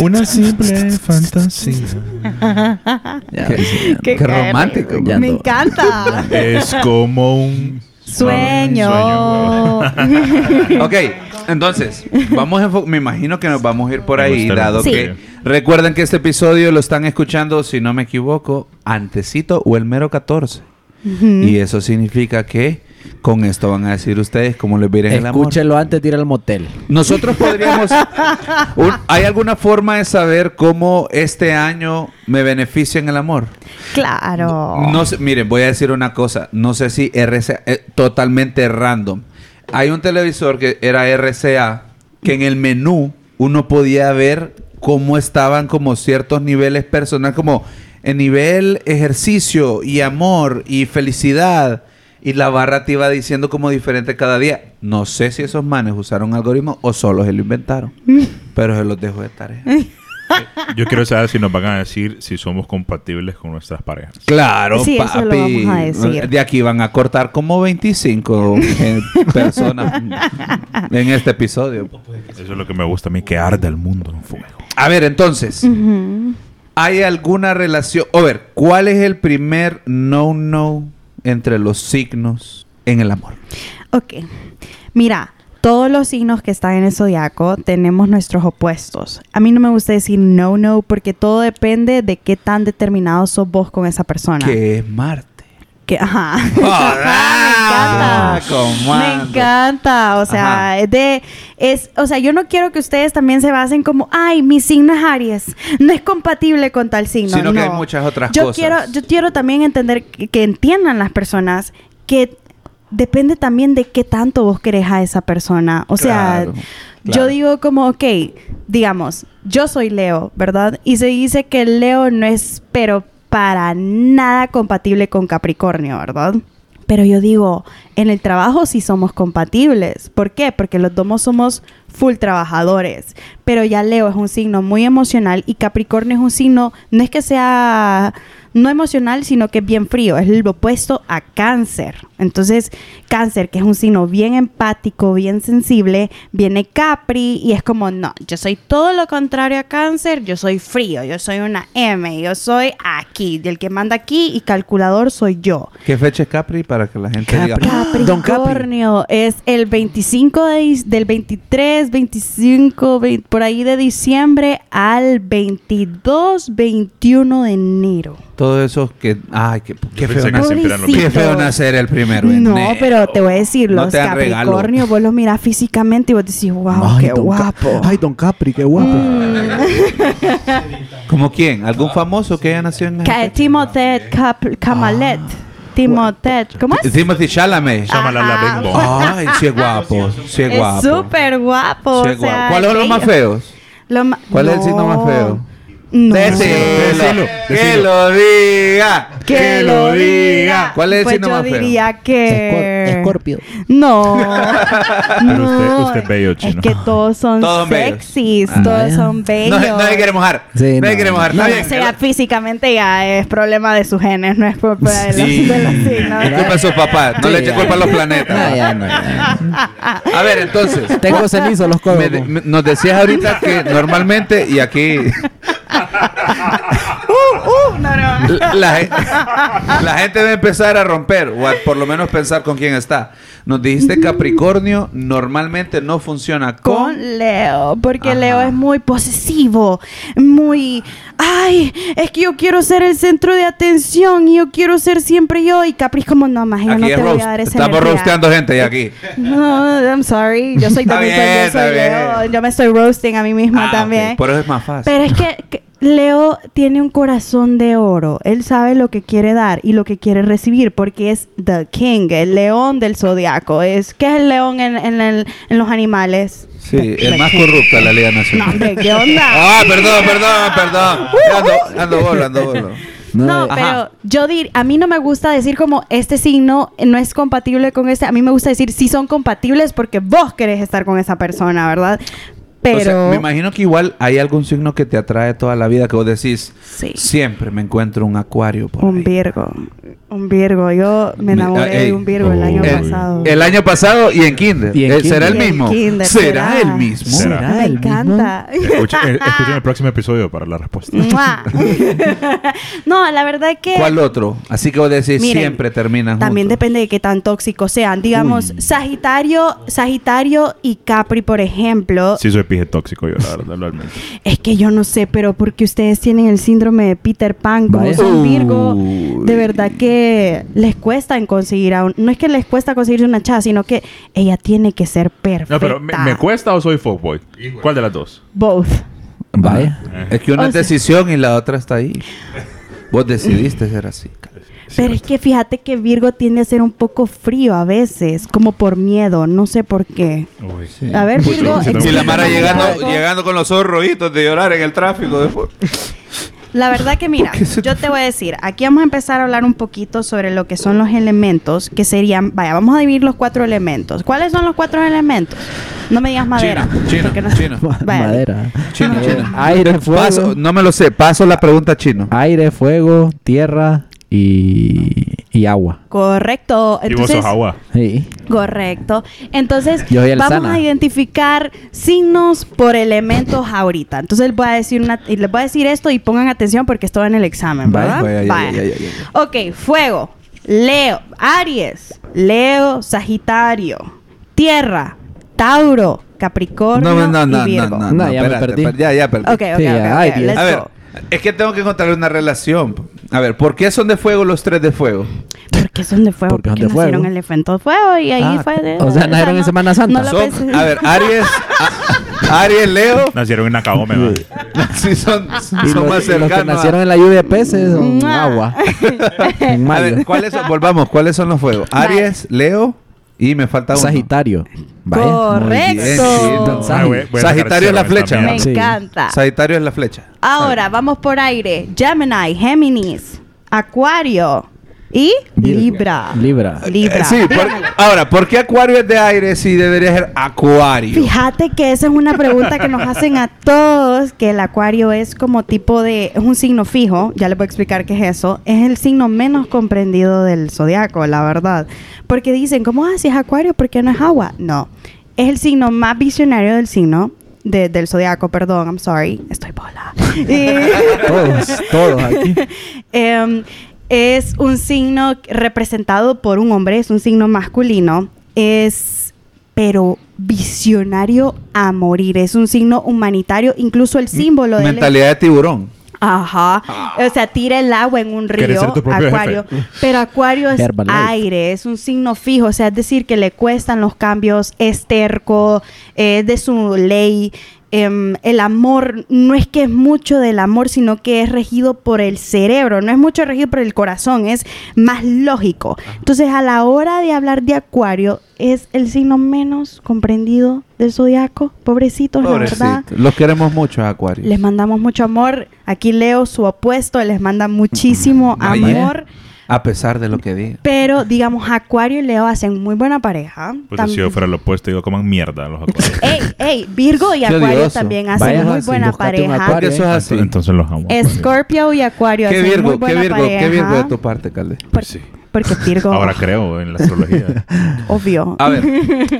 Una simple fantasía. [laughs] Ya, Qué- romántico. Ya Me ando. encanta. Es como un Sueño. [laughs] [laughs] Ok, entonces, vamos a me imagino que nos vamos a ir por ahí, dado Sí. que recuerden que este episodio lo están escuchando, si no me equivoco, antecito o el mero 14. Y eso significa que con esto van a decir ustedes cómo les viene el amor. Escúchelo antes de ir al motel. Nosotros podríamos... [laughs] un- ¿Hay alguna forma de saber cómo este año me beneficia en el amor? Claro. No sé, miren, voy a decir una cosa. No sé si RCA, eh, totalmente random. Hay un televisor que era RCA, que en el menú uno podía ver cómo estaban como ciertos niveles personales, como el nivel ejercicio y amor y felicidad. Y la barra te iba diciendo como diferente cada día. No sé si esos manes usaron algoritmos o solo se lo inventaron. pero se los dejo de tarea. [laughs] [laughs] Yo quiero saber si nos van a decir si somos compatibles con nuestras parejas. Claro, Sí, papi. eso lo vamos a decir. De aquí van a cortar como 25 eh, [laughs] personas en este episodio. Eso es lo que me gusta a mí, que arde el mundo en fuego. A ver, entonces. ¿hay alguna relación? A ver, ¿cuál es el primer no-no entre los signos en el amor? Ok. Mira, todos los signos que están en el zodiaco tenemos nuestros opuestos. A mí no me gusta decir no, no, porque todo depende de qué tan determinado sos vos con esa persona. Que es Marte. Que, ajá. [laughs] [laughs] Me encanta. Comando. Me encanta. O sea, Ajá. es de. Es, o sea, yo no quiero que ustedes también se basen como, ay, mi signo es Aries. No es compatible con tal signo. Sino que hay muchas otras yo cosas. Quiero, yo quiero también entender que, que entiendan las personas que depende también de qué tanto vos querés a esa persona. O sea, Claro, yo claro. digo como, ok, digamos, yo soy Leo, ¿verdad? Y se dice que Leo no es, pero para nada compatible con Capricornio, ¿verdad? Pero yo digo, en el trabajo sí somos compatibles. ¿Por qué? Porque los dos somos full trabajadores. Pero ya Leo es un signo muy emocional y Capricornio es un signo, no es que sea no emocional, sino que es bien frío, es el opuesto a cáncer. Entonces, cáncer, que es un signo bien empático, bien sensible, viene Capri y es como, no, yo soy todo lo contrario a cáncer, yo soy frío, yo soy una M, yo soy aquí, y el que manda aquí y calculador soy yo. ¿Qué fecha es Capri para que la gente diga? Capri. Don Capri. Capricornio es el 25 de, del 23, 25, vein- por ahí de diciembre al 22, 21 de enero. Todo eso que... Ay, qué, feo, nacer, qué feo nacer el primero No, enero. pero te voy a decir, No los regalo. Capricornio, vos los mirás físicamente y vos decís, wow, Ay, qué guapo. Ay, Don Capri, qué guapo. [laughs] ¿Como quién? ¿Algún famoso que haya nacido en Ca- Timothée Cap- Camalet. Timothée, ¿cómo es? Timothy Chalamet. Llámala la Big Bong. Ay, sí es guapo. Sí es Es guapo. súper guapo. Sí es guapo. sea, ¿Cuáles son los más feos? Lo ¿Cuál es el signo más No. feo? No. Decilo, Decilo, que decilo. lo diga. Que lo diga. ¿Cuál es el pues signo yo más feo? diría que... Escor- Escorpio. No. [laughs] Pero usted- no. usted es bello, chino. Es que todos son Todos bellos. sexys, Ah, todos son bellos. No, nadie quiere mojar. Sí, nadie no. quiere mojar. No, o sea, físicamente ya es problema de sus genes, no es culpa de los, Sí. de los signos. Es culpa de sus papás. No Sí, le eche culpa a los planetas. No, ya no, ya. A ver, entonces. Tengo cenizo los codos. de- nos decías ahorita que normalmente, y aquí Uh, no, no. la, la gen- la gente debe empezar a romper, o a por lo menos pensar con quién está. Nos dijiste Capricornio normalmente no funciona con. Con Leo, porque Ajá. Leo es muy posesivo, muy, ay, es que yo quiero ser el centro de atención y yo quiero ser siempre yo y Capri es como, no, más yo no te voy roast. a dar esa Estamos energía". rosteando gente aquí. [laughs] No, I'm sorry, yo soy también bien, yo soy Leo, yo me estoy roasting a mí misma Ah, también. ok. Por eso es más fácil. Pero es que, que Leo tiene un corazón de oro. Él sabe lo que quiere dar y lo que quiere recibir porque es the king, el león del zodiaco. Es, ¿Qué es el león en, en el- en los animales? Sí, el más corrupto de la Liga No, Nacional. hombre, ¿qué onda? [laughs] Ah, perdón, perdón, perdón. [laughs] Ando, ando bolo, ando bolo. [laughs] No, pero yo dir, a mí no me gusta decir como este signo no es compatible con este. A mí me gusta decir si son compatibles porque vos querés estar con esa persona, ¿verdad? Pero O sea, me imagino que igual hay algún signo que te atrae toda la vida que vos decís, Sí. siempre me encuentro un acuario por un ahí". Virgo, un Virgo. Yo me enamoré ey, de un Virgo el año oh, pasado. El año pasado y en Kinder. Y en Eh, ¿Será el mismo? Y en Kinder, ¿Será ¿será? el mismo? ¿Será? me el mismo? encanta. Escuchen, eh, escuchen el próximo episodio para la respuesta. [laughs] [laughs] No, la verdad es que ¿Cuál otro? Así que vos decís Miren, siempre terminan también juntos. depende de qué tan tóxicos sean. Digamos, Uy. Sagitario, Sagitario y Capri, por ejemplo, Sí soy pije tóxico yo, la verdad, realmente. [laughs] es que yo no sé, pero porque ustedes tienen el síndrome de Peter Pan, como Vaya. son Virgo, de verdad que les cuesta en conseguir a un, no es que les cuesta conseguir una chava, sino que ella tiene que ser perfecta. No, pero ¿me, me cuesta o soy fuckboy? ¿Cuál de las dos? Both. Vaya. Es que una O es sea- decisión y la otra está ahí. [laughs] Vos decidiste ser así. Pero es que fíjate que Virgo tiende a ser un poco frío a veces, como por miedo, no sé por qué. Uy. A ver, Virgo, Si la Mara llegando, llegando con los ojos rojitos de llorar en el tráfico. después. [laughs] La verdad que mira, yo te voy a decir, aquí vamos a empezar a hablar un poquito sobre lo que son los elementos, que serían, vaya, vamos a dividir los cuatro elementos. ¿Cuáles son los cuatro elementos? No me digas madera. chino, no- chino. [laughs] Vaya. Madera. Chino, Eh, chino. Aire, fuego. Paso, no me lo sé. Paso la pregunta chino. Aire, fuego, tierra y, y agua. Correcto. Y vos Entonces, sos agua. Sí. Correcto. Entonces, Yo soy el vamos sana. a identificar signos por elementos ahorita. Entonces, les voy a decir una, y les voy a decir esto y pongan atención porque esto va en el examen, ¿verdad? Vaya, vaya, Vaya. ya, ya, ya, ya. Ok, fuego. Leo, Aries, Leo, Sagitario, Tierra, Tauro, Capricornio No, no, no, y Virgo. no, no, No, ya me espérate, perdí. espérate, Ya, ya perdí. Ok, ok, Sí, ok, ok, ay, Dios. let's A ver, go. Es que tengo que encontrarle una relación. A ver, ¿por qué son de fuego los tres de fuego? Porque son de fuego. Porque son Porque, de fuego. nacieron el evento de fuego y ahí Ah, fue de... o sea, nacieron en no- Semana Santa. no Son- a ver, Aries, [laughs] a- Aries, Leo, Nacieron en Nakahome, man. [laughs] sí son, son los, más y los que cercanos. nacieron en la lluvia de peces son Mua. agua. [laughs] en A ver, ¿cuáles son? Volvamos, ¿cuáles son los fuegos? Aries, Leo y me falta uno. Sagitario. Vaya, Correcto. Ah, Sagitario es la flecha, Me. Sí. encanta. Sagitario es la flecha. Ahora, vamos por aire. Gemini, Géminis, Acuario, y Libra. Libra. Libra. Eh, sí, por- ahora, ¿por qué Acuario es de aire si debería ser Acuario? Fíjate que esa es una pregunta que nos hacen a todos, que el acuario es como tipo de, es un signo fijo, ya les voy a explicar qué es eso, es el signo menos comprendido del zodiaco, la verdad. Porque dicen, ¿cómo ah, si es acuario? ¿Por qué no es agua? No, es el signo más visionario del signo, de- del zodiaco, perdón, I'm sorry, estoy bola. Y- [laughs] Todos, todos aquí. [laughs] Em, es un signo representado por un hombre, es un signo masculino, es pero visionario a morir, es un signo humanitario, incluso el símbolo de Mentalidad de tiburón. Ajá, o sea, tira el agua en un ¿Quieres río, acuario, [laughs] pero acuario es aire, es un signo fijo, o sea, es decir, que le cuestan los cambios, es terco, es de su ley, em, el amor no es que es mucho del amor, sino que es regido por el cerebro, no es mucho regido por el corazón, es más lógico. Entonces, a la hora de hablar de acuario, es el signo menos comprendido del zodiaco, pobrecitos, la verdad. Pobrecito. Los queremos mucho Acuario. Les mandamos mucho amor. Aquí Leo, su opuesto, les manda muchísimo Vaya. amor. A pesar de lo que diga. Pero, digamos, Acuario y Leo hacen muy buena pareja. Pues si yo fuera lo opuesto, digo, coman mierda los acuarios. [laughs] Ey, ey, Virgo y Qué Acuario también hacen Vaya muy así, buena pareja. acuario. Eso es así. Entonces los amo. Scorpio y Acuario ¿Qué hacen muy Virgo, qué buena Virgo, pareja. qué Virgo de tu parte, Calde? Por- Sí. Porque Virgo, Ahora creo en la astrología. [laughs] obvio. A ver,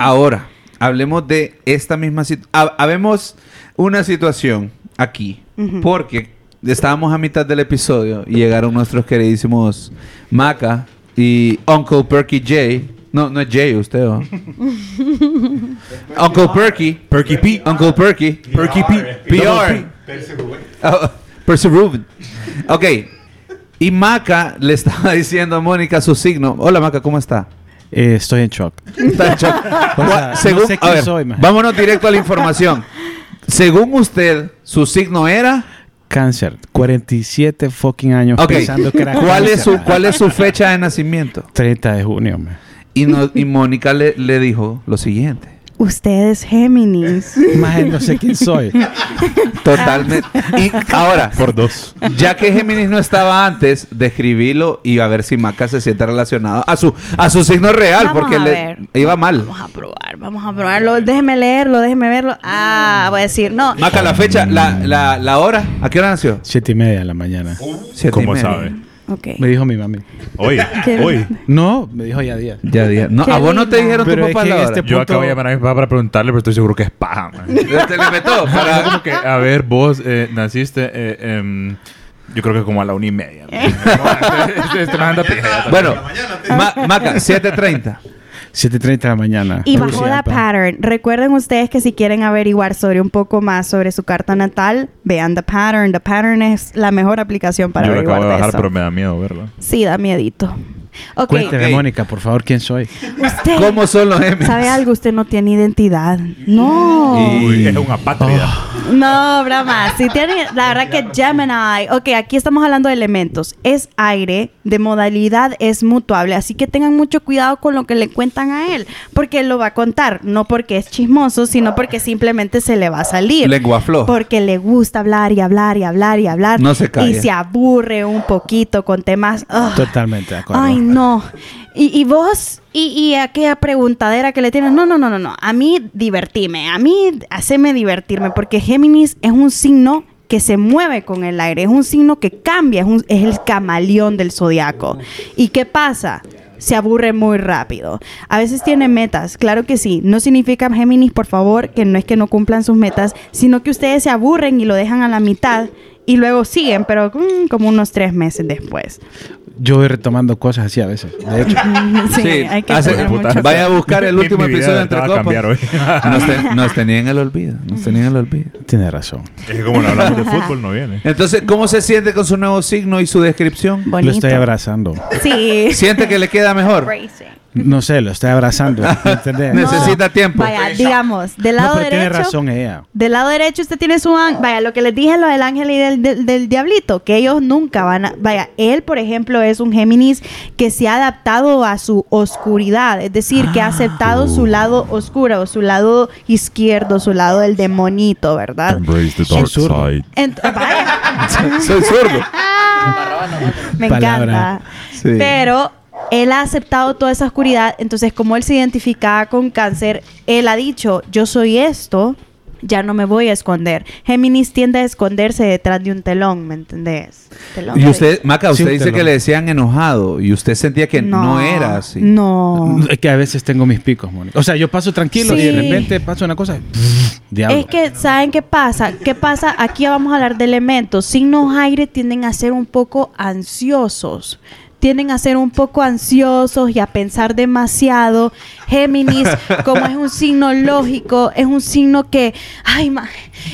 ahora, hablemos de esta misma situación. Habemos una situación aquí, porque estábamos a mitad del episodio y llegaron nuestros queridísimos Maca y Uncle Perky J. No, no es Jay usted, ¿o? [laughs] Uncle Perky. Perky P. Uncle Perky. Perky P. PR. Oh, Percy Rubin. Ok. Y Maca le estaba [laughs] diciendo a Mónica su signo. Hola Maca, ¿cómo está? Eh, estoy en shock. Está en shock. [laughs] O sea, Según, no sé a quién ver, soy, man. vámonos directo a la información. Según usted, su signo era. Cáncer. 47 fucking años Ok. pensando que era ¿Cuál es cáncer, su man. cuál es su fecha de nacimiento? 30 de junio, man. Y, no- y Mónica le, le dijo lo siguiente. Usted es Géminis. Más no sé quién soy. Totalmente. Y ahora, Por dos. ya que Géminis no estaba antes, describilo y a ver si Maca se siente relacionado a su a su signo real, Vamos porque a le ver. iba mal. Vamos a probar, vamos a probarlo. Déjeme leerlo, déjeme verlo. Ah, voy a decir, no. Maca, la fecha, la, la, la hora, ¿a qué hora nació? Siete y media de la mañana. Siete y ¿Cómo media. sabe? Me dijo mi mami. Hoy, [laughs] ¿Qué? hoy. No, me dijo ya día. Ya, ya. No, a vos no te dijeron tu Pero es papá que la en hora. este Yo acabo de llamar a mi papá para preguntarle, pero estoy seguro que es paja, man. [laughs] Te le meto Era para... como que, a ver, vos eh, naciste, eh, em, yo creo que como a la una y media. [laughs] Bueno, Ma- Maca, 7.30. 7.30 de la mañana. Y bajo la pa. pattern, recuerden ustedes que si quieren averiguar sobre un poco más sobre su carta natal, vean The Pattern. The Pattern es la mejor aplicación para Yo lo averiguar acabo de de bajar, eso. pero me da miedo verlo. Sí, da miedito. Ok, Cuénteme. Mónica, por favor, quién soy. usted ¿Cómo son los Géminis? sabe algo, usted no tiene identidad. No. Uy, es un apátrida. No, broma. Si tiene, la verdad que Gemini. Ok, aquí estamos hablando de elementos. Es aire, de modalidad es mutuable. Así que tengan mucho cuidado con lo que le cuentan a él. Porque él lo va a contar. No porque es chismoso, sino porque simplemente se le va a salir. Lengua floja. Porque le gusta hablar y hablar y hablar y hablar. No se calla. Y se aburre un poquito con temas. ugh. Totalmente de acuerdo. Ay, no. Y, y vos, y, y aquella preguntadera que le tienes, no, no, no, no, no. A mí divertirme, a mí haceme divertirme, porque Géminis es un signo que se mueve con el aire, es un signo que cambia, es, un- es el camaleón del zodiaco. ¿Y qué pasa? Se aburre muy rápido. A veces tiene metas, claro que sí. No significa Géminis, por favor, que no es que no cumplan sus metas, sino que ustedes se aburren y lo dejan a la mitad y luego siguen, pero mm, como unos tres meses después. Yo voy retomando cosas así a veces. De hecho, [laughs] Sí, Sí, hay que hace- vaya a buscar el último episodio entre copas. cambiar hoy. Nos, te- nos tenían en el olvido. Nos tenían en el olvido. tiene razón. Es que como no hablamos de fútbol, no viene. Entonces, ¿cómo se siente con su nuevo signo y su descripción? bonito. Lo estoy abrazando. Sí. ¿Siente que le queda mejor? No sé, lo estoy abrazando. ¿me [laughs] entendés? No. Necesita tiempo. Vaya, digamos, del No, lado pero tiene derecho. razón ella. Del lado derecho usted tiene su ángel. Vaya, lo que les dije, lo del ángel y del, del- del diablito, que ellos nunca van a... Vaya, él, por ejemplo, es un Géminis que se ha adaptado a su oscuridad, es decir, que ha Ah. aceptado su lado oscuro, su lado izquierdo, su lado del demonito, ¿verdad? Embrace the dark side. Ent- vaya. [laughs] Soy zurdo. [laughs] Me encanta. Sí. Pero él ha aceptado toda esa oscuridad, entonces como él se identificaba con cáncer, él ha dicho, yo soy esto, ya no me voy a esconder. Géminis tiende a esconderse detrás de un telón, ¿me entendés? Telón Y usted, Maca, Sí, usted dice que le decían enojado y usted sentía que no, era así. No. Es que a veces tengo mis picos, Mónica. O sea, yo paso tranquilo y de repente pasa una cosa. pff, diablo. Es que, ¿saben qué pasa? ¿Qué pasa? Aquí vamos a hablar de elementos. Signos aire tienden a ser un poco ansiosos. Tienden a ser un poco ansiosos y a pensar demasiado. Géminis, [laughs] como es un signo lógico, es un signo que, ay, ma-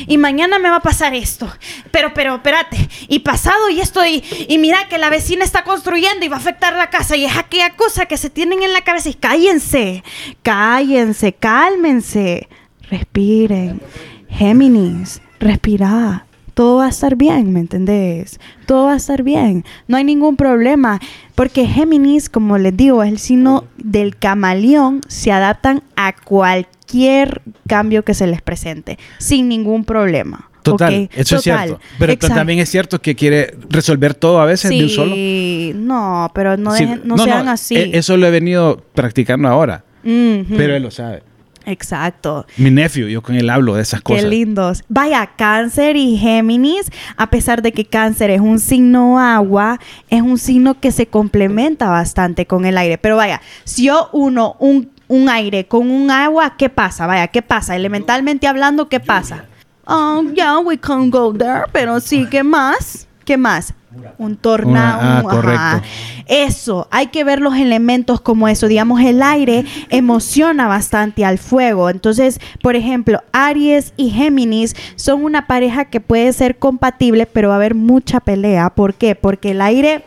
y mañana me va a pasar esto. Pero, pero, espérate, y pasado y esto, y, y mira que la vecina está construyendo y va a afectar la casa, y es aquella cosa que se tienen en la cabeza. Y cállense, cállense, cálmense. Respiren. Géminis, respira. Todo va a estar bien, ¿me entendés? Todo va a estar bien. No hay ningún problema. Porque Géminis, como les digo, es el signo del camaleón. Se adaptan a cualquier cambio que se les presente. Sin ningún problema. Total, eso es cierto. Pero exacto. también es cierto que quiere resolver todo a veces de un solo. Sí, no, pero no, Sí, dejen- no, sean así. e- Eso lo he venido practicando ahora. Pero él lo sabe. Exacto. Mi nephew, yo con él hablo de esas Qué cosas. lindos. Vaya, Cáncer y Géminis, a pesar de que Cáncer es un signo agua, es un signo que se complementa bastante con el aire. Pero vaya, si yo uno un, un aire con un agua, ¿qué pasa? Vaya, ¿qué pasa? Elementalmente hablando, ¿qué pasa? Oh, yeah, we can go there, pero sí, ¿qué más? ¿Qué más? Un tornado. Una- ah, un- ajá. correcto. Eso, hay que ver los elementos como eso. Digamos, el aire emociona bastante al fuego. Entonces, por ejemplo, Aries y Géminis son una pareja que puede ser compatible, pero va a haber mucha pelea. ¿Por qué? Porque el aire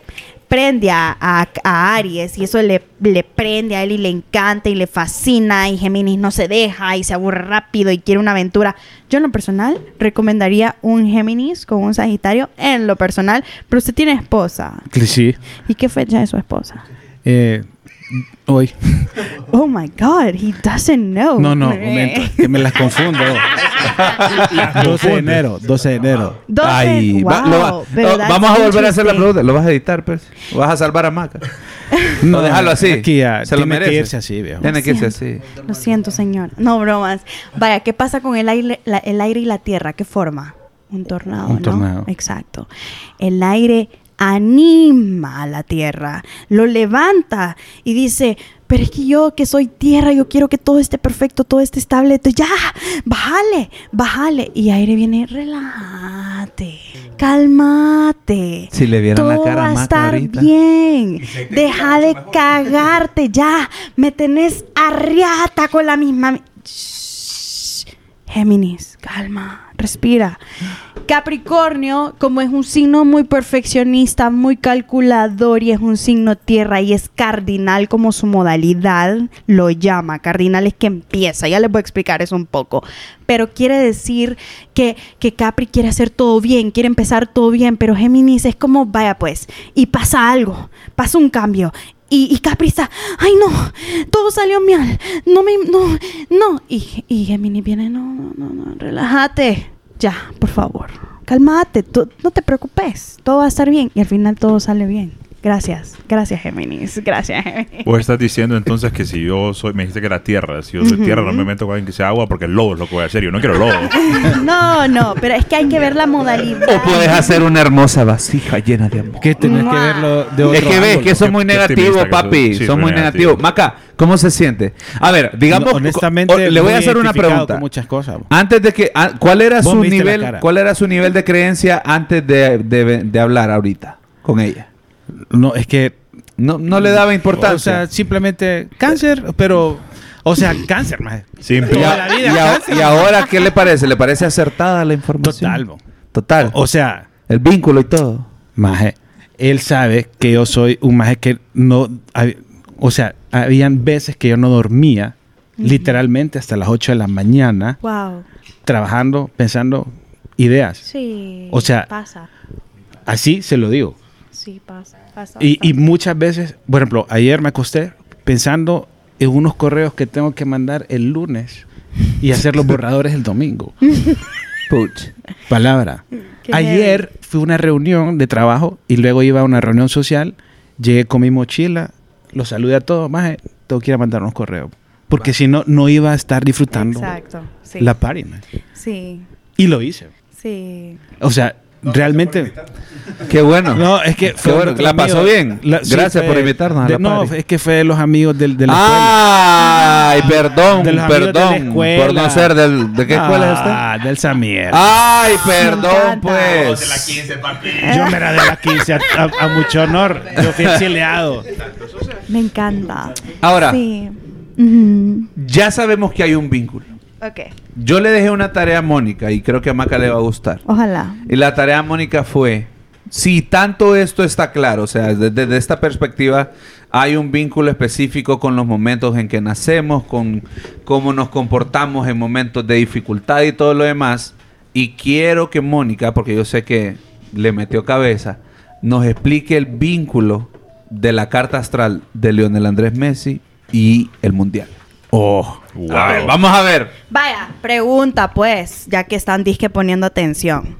prende a, a- a Aries y eso le, le prende a él y le encanta y le fascina y Géminis no se deja y se aburre rápido y quiere una aventura. Yo en lo personal recomendaría un Géminis con un Sagitario en lo personal, pero usted tiene esposa. Sí. ¿Y qué fecha es su esposa? Eh, hoy. Oh my God, he doesn't know. No, no, momento. Que me las confundo. [laughs] 12 [laughs] de enero. 12 de enero. 12, Ay, va- wow, lo va- pero oh, that's vamos a volver a hacer la pregunta. ¿Lo vas a editar, pues? ¿O vas a salvar a Maca? No, déjalo así. Aquí ya, Se lo tiene que merece. irse así, viejo. Tiene que irse así. Lo siento, señor. No, bromas. Vaya, ¿qué pasa con el aire, la- el aire y la tierra? ¿Qué forma? Un tornado, Un ¿no? tornado. Exacto. El aire anima a la tierra, lo levanta y dice, pero es que yo que soy tierra, yo quiero que todo esté perfecto, todo esté estable. Entonces, ya, bájale, bájale. Y aire viene, relájate, cálmate. Si le vieran la Todo cara a va a estar ahorita. bien. Deja de cagarte ya. Me tenés arriata con la misma. mi- Shh. Géminis, calma, respira. Capricornio, como es un signo muy perfeccionista, muy calculador y es un signo tierra y es cardinal como su modalidad lo llama. Cardinal es que empieza, ya les voy a explicar eso un poco. Pero quiere decir que, que Capri quiere hacer todo bien, quiere empezar todo bien, pero Géminis es como, vaya pues, y pasa algo, pasa un cambio. Y, y ay no, todo salió mal, no me, no, no. Y, y Géminis viene, no, no, no, no, relájate, ya, por favor, cálmate, no te preocupes, todo va a estar bien y al final todo sale bien. Gracias, gracias Géminis, gracias Géminis. Vos estás diciendo entonces que si yo soy, me dijiste que era tierra, si yo soy tierra no me meto con alguien que sea agua porque el lobo es lo que voy a hacer, yo no quiero lobo. [laughs] No, no, pero es que hay que ver la modalidad. O puedes hacer una hermosa vasija llena de amor. Que tenés que verlo de otro Es que ves ángulo. que son muy negativos, papi. sos. Sí, son muy negativo. negativos. Maca, ¿cómo se siente? A ver, digamos. No, honestamente, o- le voy a hacer una pregunta. con muchas cosas. Antes de que. ah, ¿Cuál era su nivel? ¿Cuál era su nivel de creencia antes de, de- de hablar ahorita con ella? No, es que. No, no le daba O importancia. sea, simplemente cáncer, pero. O sea, cáncer, más. Simple. y, toda a- la vida, y a- cáncer. y ahora, ¿qué le parece? ¿Le parece acertada la información? Total, bo. Total. O sea, el vínculo y todo. Maje, él sabe que yo soy un maje que no... O sea, habían veces que yo no dormía, literalmente hasta las 8 de la mañana, Wow, trabajando, pensando ideas. sí. O sea, pasa, Así se lo digo. Sí pasa, pasa. Y, muchas veces, por ejemplo, ayer me acosté pensando en unos correos que tengo que mandar el lunes y hacer los [laughs] borradores el domingo. [laughs] Puch. Palabra. Qué Ayer fui a una reunión de trabajo y luego iba a una reunión social. Llegué con mi mochila, los saludé a todos. Más tengo que ir a mandar unos correos. Porque si no, no iba a estar disfrutando Exacto. Sí. la party. man. Sí. Y lo hice. Sí. O sea, realmente... [laughs] Qué bueno. No, es que bueno. de ¿La pasó bien? La- sí, Gracias fue por invitarnos a de- la No, party. es que fue de los amigos del, de la escuela. Ay, perdón, De los de la perdón. escuela. Por no ser del. ¿De qué escuela es usted? Ah, del Samier. Ay, perdón, pues. Yo me era de la 15 a, a- a mucho honor. Yo fui exiliado. Me encanta. Ahora, Sí. Ya sabemos que hay un vínculo. Ok. Yo le dejé una tarea a Mónica y creo que a Maca le va a gustar. Ojalá. Y la tarea a Mónica fue, si tanto esto está claro, o sea, desde, desde esta perspectiva hay un vínculo específico con los momentos en que nacemos, con cómo nos comportamos en momentos de dificultad y todo lo demás. Y quiero que Mónica, porque yo sé que le metió cabeza, nos explique el vínculo de la carta astral de Lionel Andrés Messi y el Mundial. Oh. A ver, vamos a ver. Vaya, pregunta pues, ya que están disque poniendo atención.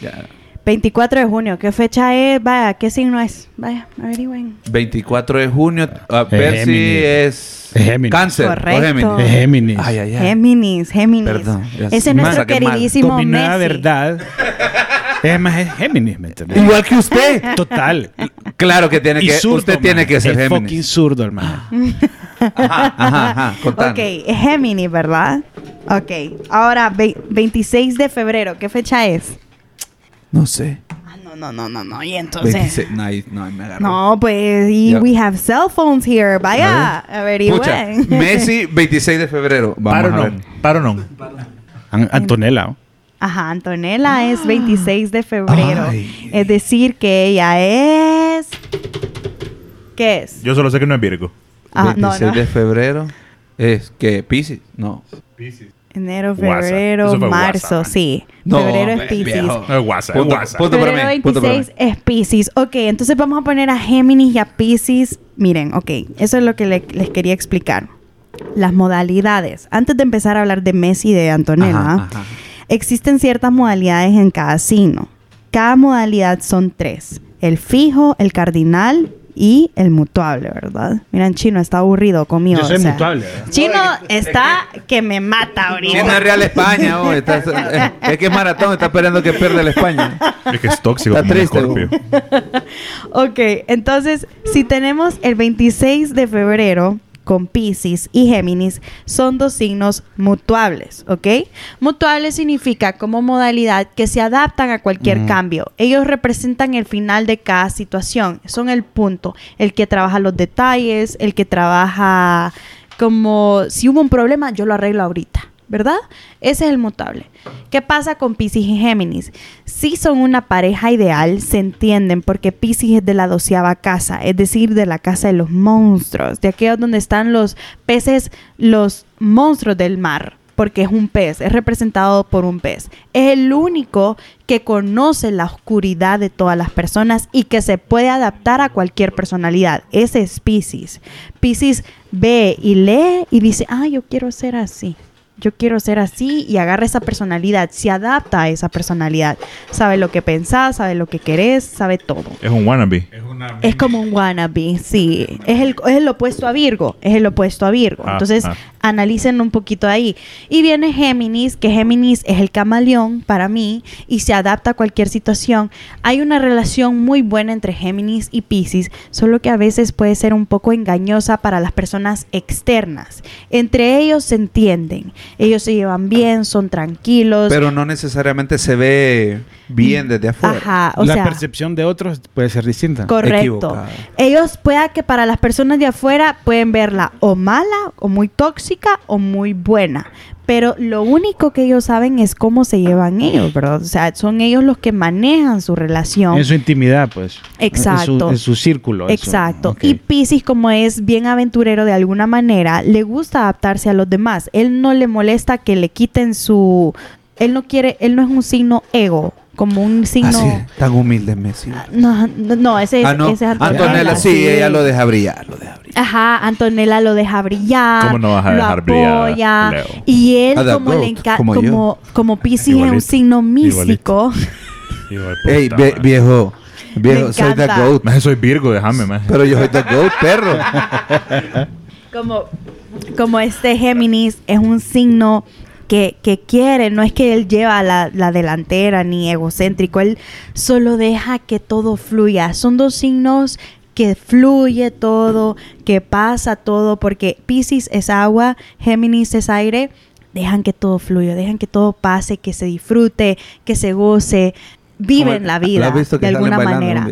Ya. 24 de junio, ¿qué fecha es? Vaya, ¿qué signo es? Vaya, averigüen. 24 de junio, a ver si Géminis. es Es Géminis. cáncer o Correcto. Géminis. Es Géminis. Ay, ay, ay. Géminis, Géminis. Perdón, Ese es nuestro queridísimo Messi. verdad. [laughs] Es más, es Géminis, ¿me entiendes? Igual que usted. Total. Claro que tiene Y que zurdo, usted tiene man. que ser Es fucking Géminis. zurdo, hermano. Ajá, ajá, ajá. contanos. Ok, Géminis, ¿verdad? Ok, ahora ve- 26 de febrero, ¿qué fecha es? No sé. Ah, no, no, no, no, no, y entonces... 26. No, ahí- no, ahí me agarró. No, pues, y Ya. we have cell phones here. Vaya, Pucha, averigüen. Messi, 26 de febrero. Vamos Paro a ver. no. Paro no. An- Antonella. ¿no? Ajá, Antonella es 26 de febrero. Ay. Es decir, que ella es... ¿Qué es? Yo solo sé que no es Virgo. Ah, no, 26 no. de febrero. Es que Pisces. No. Enero, WhatsApp. febrero, marzo, WhatsApp. sí. No, febrero es Pisces. viejo. No es WhatsApp, es Punto- WhatsApp. punto para Febrero mí, punto para 26 es Pisces. Ok, entonces vamos a poner a Géminis y a Pisces. Miren, ok, eso es lo que le- les quería explicar. Las modalidades. Antes de empezar a hablar de Messi y de Antonella, Ajá, ajá. Existen ciertas modalidades en cada signo. Cada modalidad son tres. El fijo, el cardinal y el mutuable, ¿verdad? Miren, Chino está aburrido conmigo. Yo soy o sea, mutuable. ¿verdad? Chino está que me mata ahorita. Chino es Real España, [laughs] oh, está- eh, es que es maratón, está esperando que pierda el España. Es que es tóxico Está triste. [laughs] Ok, entonces, si tenemos el 26 de febrero con Pisces y Géminis, son dos signos mutuables, ¿ok? Mutuables significa como modalidad que se adaptan a cualquier cambio. Ellos representan el final de cada situación, son el punto, el que trabaja los detalles, el que trabaja como si hubo un problema, yo lo arreglo ahorita. ¿Verdad? Ese es el mutable. ¿Qué pasa con Pisces y Géminis? Si son una pareja ideal, se entienden porque Pisces es de la doceava casa, es decir, de la casa de los monstruos, de aquellos donde están los peces, los monstruos del mar, porque es un pez, es representado por un pez. Es el único que conoce la oscuridad de todas las personas y que se puede adaptar a cualquier personalidad. Ese es Pisces. Pisces ve y lee y dice, ah, yo quiero ser así. Yo quiero ser así y agarra esa personalidad, se adapta a esa personalidad. Sabe lo que pensás, sabe lo que querés, sabe todo. Es un wannabe. Es como un wannabe, sí. Es el, es el opuesto a Virgo. Es el opuesto a Virgo. Ah, Entonces, ah. Analicen un poquito ahí. Y viene Géminis, que Géminis es el camaleón para mí y se adapta a cualquier situación. Hay una relación muy buena entre Géminis y Pisces, solo que a veces puede ser un poco engañosa para las personas externas. Entre ellos se entienden. Ellos se llevan bien, son tranquilos. Pero no necesariamente se ve bien desde afuera. Ajá, o la sea, percepción de otros puede ser distinta. Correcto. Ellos pueda que para las personas de afuera pueden verla o mala, o muy tóxica, o muy buena. Pero lo único que ellos saben es cómo se llevan ellos, ¿verdad? O sea, son ellos los que manejan su relación. En su intimidad, pues. Exacto. En su, en su círculo. eso. Exacto. Y Pisces, como es bien aventurero de alguna manera, le gusta adaptarse a los demás. Él no le molesta que le quiten su... Él no quiere, él no es un signo ego, como un signo... Así es, tan humilde Messi. No, no, no, ese es, ah, no. ese es Antonella, sí, ella lo deja brillar, lo deja brillar. Ajá, Antonella lo deja brillar. ¿Cómo no vas a lo dejar brillar, Leo? Y él, A the como le como como, como, Pisces es un signo místico. [laughs] Ey, vie- viejo. Viejo, Me soy the goat. Maje, soy Virgo, déjame, maje. Pero yo soy the goat, perro. [laughs] como, como este Géminis es un signo que, que quiere, no es que él lleva la, la delantera ni egocéntrico, él solo deja que todo fluya. Son dos signos que fluye todo, que pasa todo, porque Pisces es agua, Géminis es aire. Dejan que todo fluya, dejan que todo pase, que se disfrute, que se goce, viven la ¿Lo vida has visto que de alguna manera.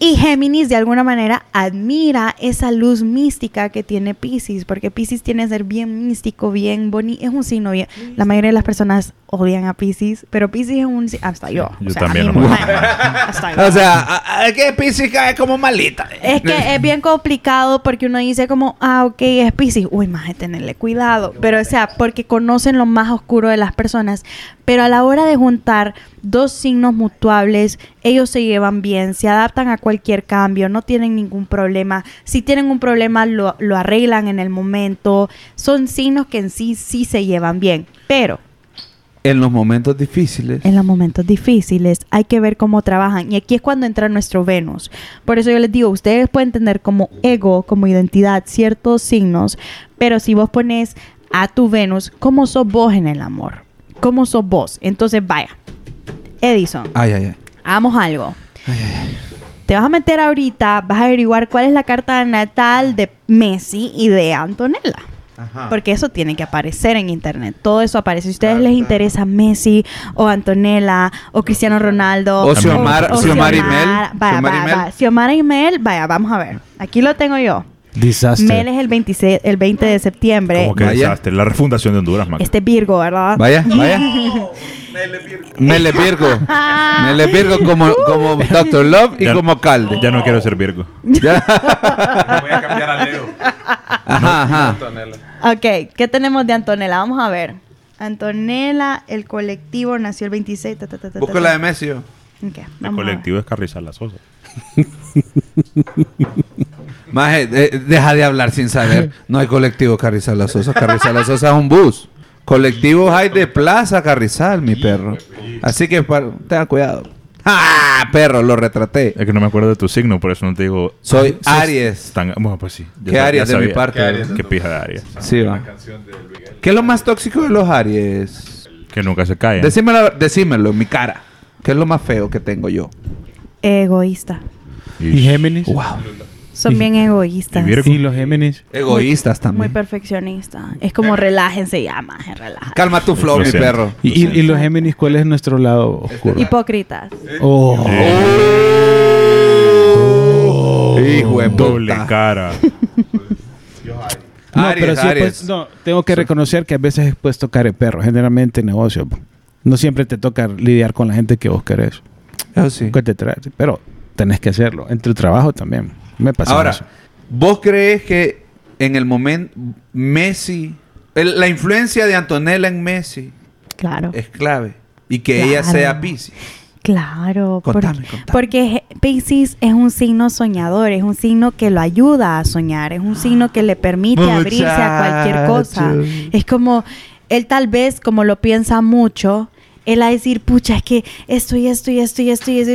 Y Géminis de alguna manera admira esa luz mística que tiene Pisces, porque Pisces tiene que ser bien místico, bien bonito, es un signo bien. La mayoría de las personas odian a Pisces, pero Pisces es un si- hasta yo, Yo o sea, también a mí no me me- gusta. hasta [laughs] yo. O sea, es que física es como malita. Es que es bien complicado porque uno dice como, ah, ok, es Pisces. Uy, más de tenerle cuidado. Pero, o sea, porque conocen lo más oscuro de las personas. Pero a la hora de juntar dos signos mutuables, ellos se llevan bien, se adaptan a cualquier cambio, no tienen ningún problema. Si tienen un problema, lo, lo arreglan en el momento. Son signos que en sí sí se llevan bien. Pero En los momentos difíciles. en los momentos difíciles hay que ver cómo trabajan. Y aquí es cuando entra nuestro Venus. Por eso yo les digo, ustedes pueden tener como ego, como identidad, ciertos signos, pero si vos pones a tu Venus, ¿cómo sos vos en el amor? ¿Cómo sos vos? Entonces, vaya. Edison, Ay, ay, ay. hagamos algo. Te vas a meter ahorita, vas a averiguar cuál es la carta natal de Messi y de Antonella. Porque eso tiene que aparecer en internet. Todo eso aparece. Si a ustedes les interesa Messi o Antonella o Cristiano Ronaldo O Xiomara- Xiomara y Mel. Vaya, Xiomara y vaya, Mel. vaya. Xiomara y Mel, vaya, vamos a ver. Aquí lo tengo yo. Disaster. Mel es el 26, el 20 de septiembre. Como que Vaya. desastre. La refundación de Honduras, man. Este Virgo, ¿verdad? Vaya, vaya. [laughs] Mele Virgo. [laughs] Mele Virgo como, como Dr. Love y Ya- como Calde. Ya no quiero ser Virgo. Ya. [laughs] Voy a cambiar a Leo. Ajá, ajá. Antonella. Ok, ¿qué tenemos de Antonella? Vamos a ver. Antonella, el colectivo nació el 26. ta, ta, ta, ta, Busco ta, la de Messi. yo. Ok, El colectivo es Carrizal La Sosa. [laughs] Maje, de- deja de hablar sin saber. No hay colectivo Carrizal La Sosa. Carrizal La Sosa es un bus. Colectivos hay de Plaza Carrizal, mi perro. Así que par- tenga cuidado. ¡Ah! Perro, lo retraté. Es que no me acuerdo de tu signo, por eso no te digo. Soy Ah, Aries. tan- bueno, pues sí. Ya ¿Qué Aries ya de mi sabía. parte? ¿Qué Aries Qué pija de Aries. Sí, va. ¿Qué es lo más tóxico de los Aries? Que nunca se cae. Decímelo, decímelo en mi cara. ¿Qué es lo más feo que tengo yo? Egoísta. ¿Y Géminis? Wow. Son bien [laughs] egoístas. ¿Y? ¿Y los Géminis? Egoístas Muy también. perfeccionista. Es como relájense ya, más relaja. Calma tu flow, Lo mi perro. ¿Y, y- y los Géminis cuál es nuestro lado oscuro? Hipócritas. Oh. Hijo de Doble cara. [laughs] No, Aries, pero sí, pues, no, tengo que reconocer que a veces puedes tocar el perro, generalmente en negocio. No siempre te toca lidiar con la gente que vos querés, Eso sí. que te trae, pero tenés que hacerlo. Entre el trabajo también. Me pasa Ahora, eso. ¿vos crees que en el momento Messi, el- la influencia de Antonella en Messi Claro. es clave? Y que ella sea Pisces. Claro, Contame, porque, contame. porque Pisces es un signo soñador, es un signo que lo ayuda a soñar, es un signo que le permite abrirse a cualquier cosa. Es como, él tal vez, como lo piensa mucho, él va a decir, pucha, es que esto y esto y esto y esto y esto.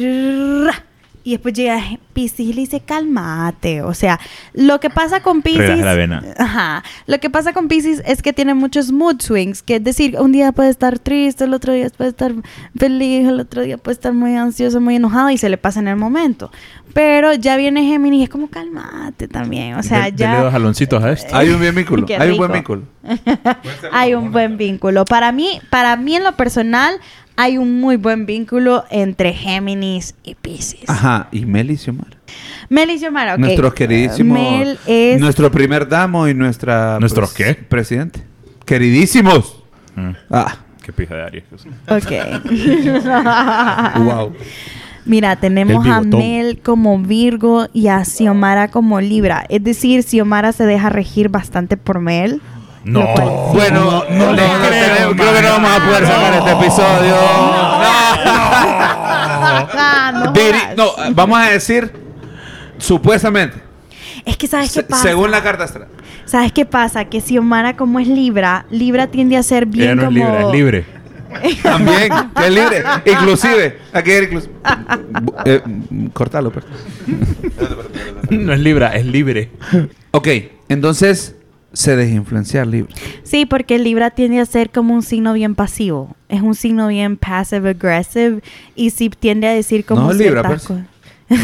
Y ra". Y después llega Pisces y le dice, cálmate. O sea, lo que pasa con Pisces... La vena. Ajá. Lo que pasa con Pisces es que tiene muchos mood swings, que es decir, un día puede estar triste, el otro día puede estar feliz, el otro día puede estar muy ansioso, muy enojado y se le pasa en el momento. Pero ya viene Géminis y es como cálmate también, o sea, De- dele dos ya jaloncitos a este. Hay un buen vínculo. [laughs] Hay un buen vínculo. [laughs] hay un buen vínculo. Para mí, para mí en lo personal hay un muy buen vínculo entre Géminis y Pisces. Ajá. Y Mel y Xiomara. Mel y Xiomara, ok. Nuestros queridísimos. Mel es Nuestro primer damo y nuestra. ¿Nuestros qué? Presidente. Queridísimos. Mm, Ah. Qué pija de Aries. Ok. [laughs] wow. Mira, tenemos a. Mel como Virgo y a Xiomara como Libra. Es decir, Xiomara se deja regir bastante por Mel. No. Lo cual- Bueno, no, no, le creo, creo que no vamos a poder sacar este episodio. Ah, no Diri- jodas. no, vamos a decir supuestamente. Es que ¿sabes qué se- pasa? según la carta astral. ¿Sabes qué pasa? Que Xiomara como es Libra, Libra tiende a ser bien Ella no es como... libre, es libre. [laughs] También, que es libre. Inclusive, aquí era inclusive. Eh, cortalo, perdón. No es Libra, es libre. Ok, entonces se deja influenciar Libra. Sí, porque Libra tiende a ser como un signo bien pasivo. Es un signo bien passive aggressive y sí tiende a decir como No, Libra, pues. [laughs]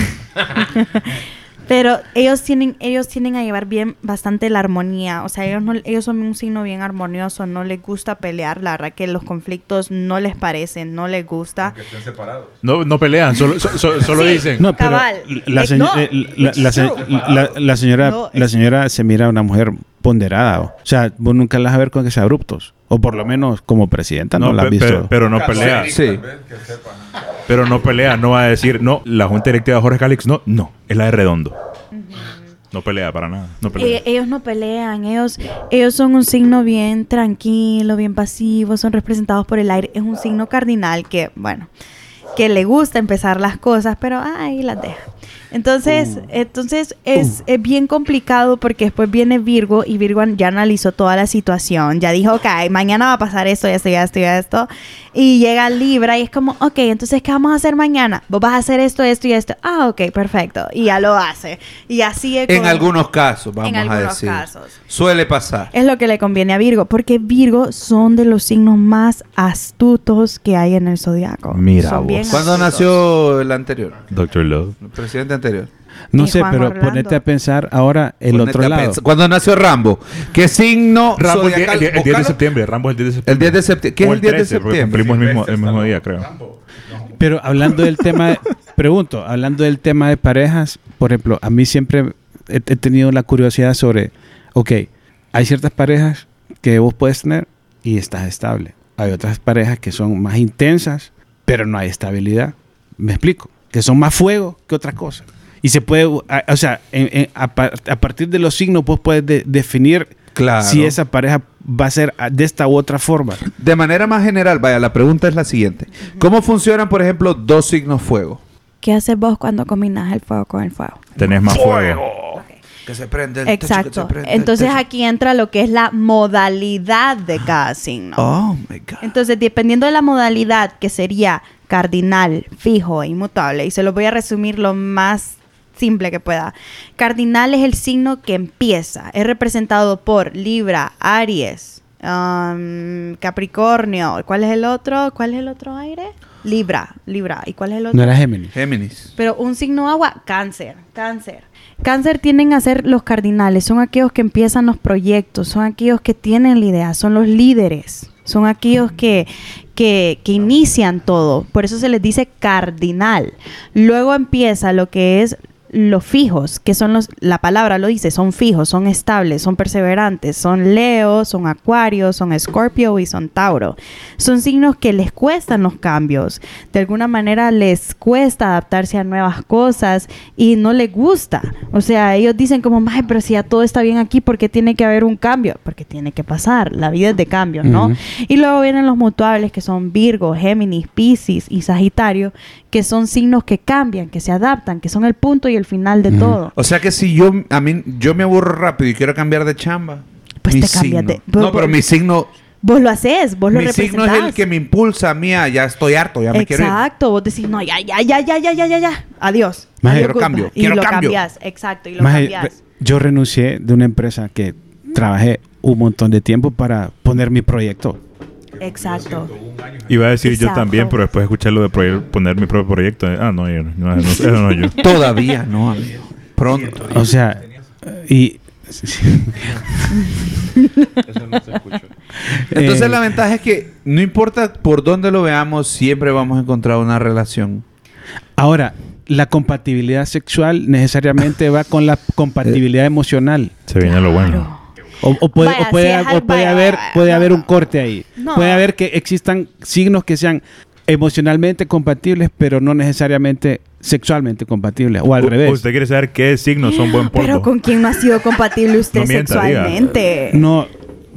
Pero ellos tienen, ellos tienden a llevar bien bastante la armonía. O sea, ellos no, ellos son un signo bien armonioso, no les gusta pelear, la verdad que los conflictos no les parecen, no les gusta. No, no pelean, solo, so- so- [laughs] solo Sí. dicen. No, pero Cabal. la, Eh, señ- no, eh, la- la la- la señora, No, la señora se mira una mujer ponderada. O sea, vos nunca la vas a ver con que sea abruptos. O por lo menos como presidenta no, No, la has visto. pero, pero no pelea. Sí. Pero no pelea, no va a decir, no, la junta directiva de Jorge Calix, no, no, es la de Redondo. No pelea para nada. No pelea. Eh, ellos no pelean, ellos, ellos son un signo bien tranquilo, bien pasivo, son representados por el aire. Es un signo cardinal que, bueno, que le gusta empezar las cosas, pero ahí las deja. Entonces, entonces es, es bien complicado porque después viene Virgo y Virgo ya analizó toda la situación, ya dijo, ok, mañana va a pasar esto, esto, esto y esto. Y llega Libra y es como, ok, entonces, ¿qué vamos a hacer mañana? Vos vas a hacer esto, esto y esto. Ah, ok, perfecto. Y ya lo hace. Y así es En algunos casos, vamos a algunos decir. casos. Suele pasar. es lo que le conviene a Virgo, porque Virgo son de los signos más astutos que hay en el zodiaco. Mira Son vos. bien ¿Cuándo nació el anterior? Doctor Love. El presidente anterior. no Y sé, Juan pero Orlando. ponete a pensar ahora el Ponete otro lado. ¿Cuándo nació Rambo? ¿Qué signo Rambo el, zodiacal? el el 10 de septiembre. Rambo es el 10 de El septiembre. 10 de septiembre. ¿Qué es el 10 de 13, porque septiembre? Cumplimos el mismo, el mismo día, creo. Pero hablando del tema, de- [laughs] pregunto, hablando del tema de parejas, por ejemplo, a mí siempre he, he tenido la curiosidad sobre, ok, hay ciertas parejas que vos puedes tener y estás estable. Hay otras parejas que son más intensas, pero no hay estabilidad. Me explico, que son más fuego que otra cosa. Y se puede, a- o sea, en- en- a, par- a partir de los signos vos puedes de- definir Claro. si esa pareja va a ser de esta u otra forma. De manera más general, vaya, la pregunta es la siguiente. ¿Cómo funcionan, por ejemplo, dos signos fuego? ¿Qué haces vos cuando combinas el fuego con el fuego? Tenés más fuego. Que se prende el Exacto. Entonces aquí entra lo que es la modalidad de cada signo. [gasps] Oh, my God. Entonces, dependiendo de la modalidad, que sería cardinal, fijo e inmutable, y se lo voy a resumir lo más simple que pueda. Cardinal es el signo que empieza. Es representado por Libra, Aries, um, Capricornio. ¿Cuál es el otro? ¿Cuál es el otro aire? Libra, Libra. ¿Y cuál es el otro? No era Géminis. Géminis. Pero un signo agua, cáncer, cáncer. Cáncer tienden a ser los cardinales, son aquellos que empiezan los proyectos, son aquellos que tienen la idea, son los líderes, son aquellos que, que, que inician todo. Por eso se les dice cardinal. Luego empieza lo que es los fijos, que son los, la palabra lo dice, son fijos, son estables, son perseverantes, son Leo, son Acuario, son Escorpio y son Tauro. Son signos que les cuestan los cambios, de alguna manera les cuesta adaptarse a nuevas cosas y no les gusta. O sea, ellos dicen como, "Mae, pero si ya todo está bien aquí, ¿por qué tiene que haber un cambio? Porque tiene que pasar, la vida es de cambios, ¿no? Y luego vienen los mutuables que son Virgo, Géminis, Piscis y Sagitario, que son signos que cambian, que se adaptan, que son el punto y el final de todo. O sea que si yo a mí yo me aburro rápido y quiero cambiar de chamba, Pues mi te cambias signo- de- No, pero mi signo Vos lo haces, vos lo mi signo es el que me impulsa a mí a ya estoy harto, ya me quiero ir. Exacto, vos decís, no, ya, ya, ya, ya, ya, ya, ya, ya. Adiós. Maje, quiero cambio, Y quiero lo cambio. cambias, exacto, y lo Maje, cambias. yo renuncié de una empresa que trabajé un montón de tiempo para poner mi proyecto. Exacto. Iba a decir yo también, pero después de escuchar lo de poner mi propio proyecto. eh, Ah, no, yo no, no, no, eso no yo. [laughs] Todavía no, amigo. Pronto. O sea, y... [laughs] Entonces Eh, la ventaja es que no importa por dónde lo veamos, siempre vamos a encontrar una relación. Ahora, la compatibilidad sexual necesariamente va con la compatibilidad emocional. Se viene lo bueno. O, o puede, Vaya, o puede, si o puede vaya, haber, vaya, puede no, haber un corte ahí. No. Puede haber que existan signos que sean emocionalmente compatibles, pero no necesariamente sexualmente compatibles. O al U- revés. Usted quiere saber qué signos son buen polvo. Pero con quién no ha sido [laughs] compatible usted No mienta, diga. sexualmente. No,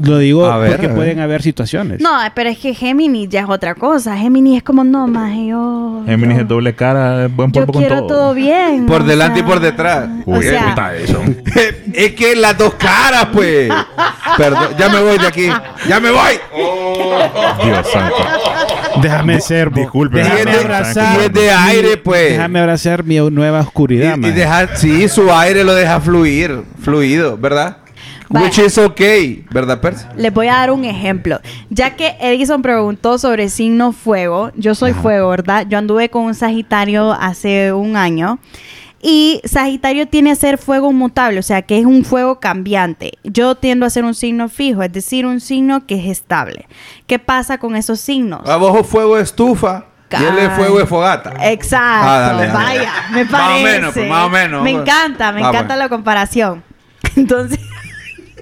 Lo digo A ver, porque a ver. pueden haber situaciones. No, pero es que Géminis ya es otra cosa. Géminis es como, no, más yo... Géminis yo- es doble cara, es buen Yo polvo con todo. todo bien. [laughs] Por o delante y sea, por detrás. O Uy, sea, puta eso. [laughs] [laughs] es que las dos caras, pues. Perdón, ya me voy de aquí. ¡Ya me voy! Dios santo. Déjame ser. Disculpe. Y es Déjame de- abrazar. y es de aire, pues. Déjame abrazar mi nueva oscuridad, Y, y man. dejar, sí, su aire lo deja fluir, fluido, ¿verdad? Vaya. Which is okay, ¿verdad, Percy? Les voy a dar un ejemplo. Ya que Edison preguntó sobre signo fuego, yo soy fuego, ¿verdad? Yo anduve con un Sagitario hace un año. Y Sagitario tiene a ser fuego mutable, o sea que es un fuego cambiante. Yo tiendo a ser un signo fijo, es decir, un signo que es estable. ¿Qué pasa con esos signos? Abajo fuego estufa y él es fuego de fogata. Exacto, Ah, dale, dale. vaya, me Más o parece. menos, pues, más o menos. Me encanta, me Ah, encanta bueno. la comparación. [laughs] Entonces,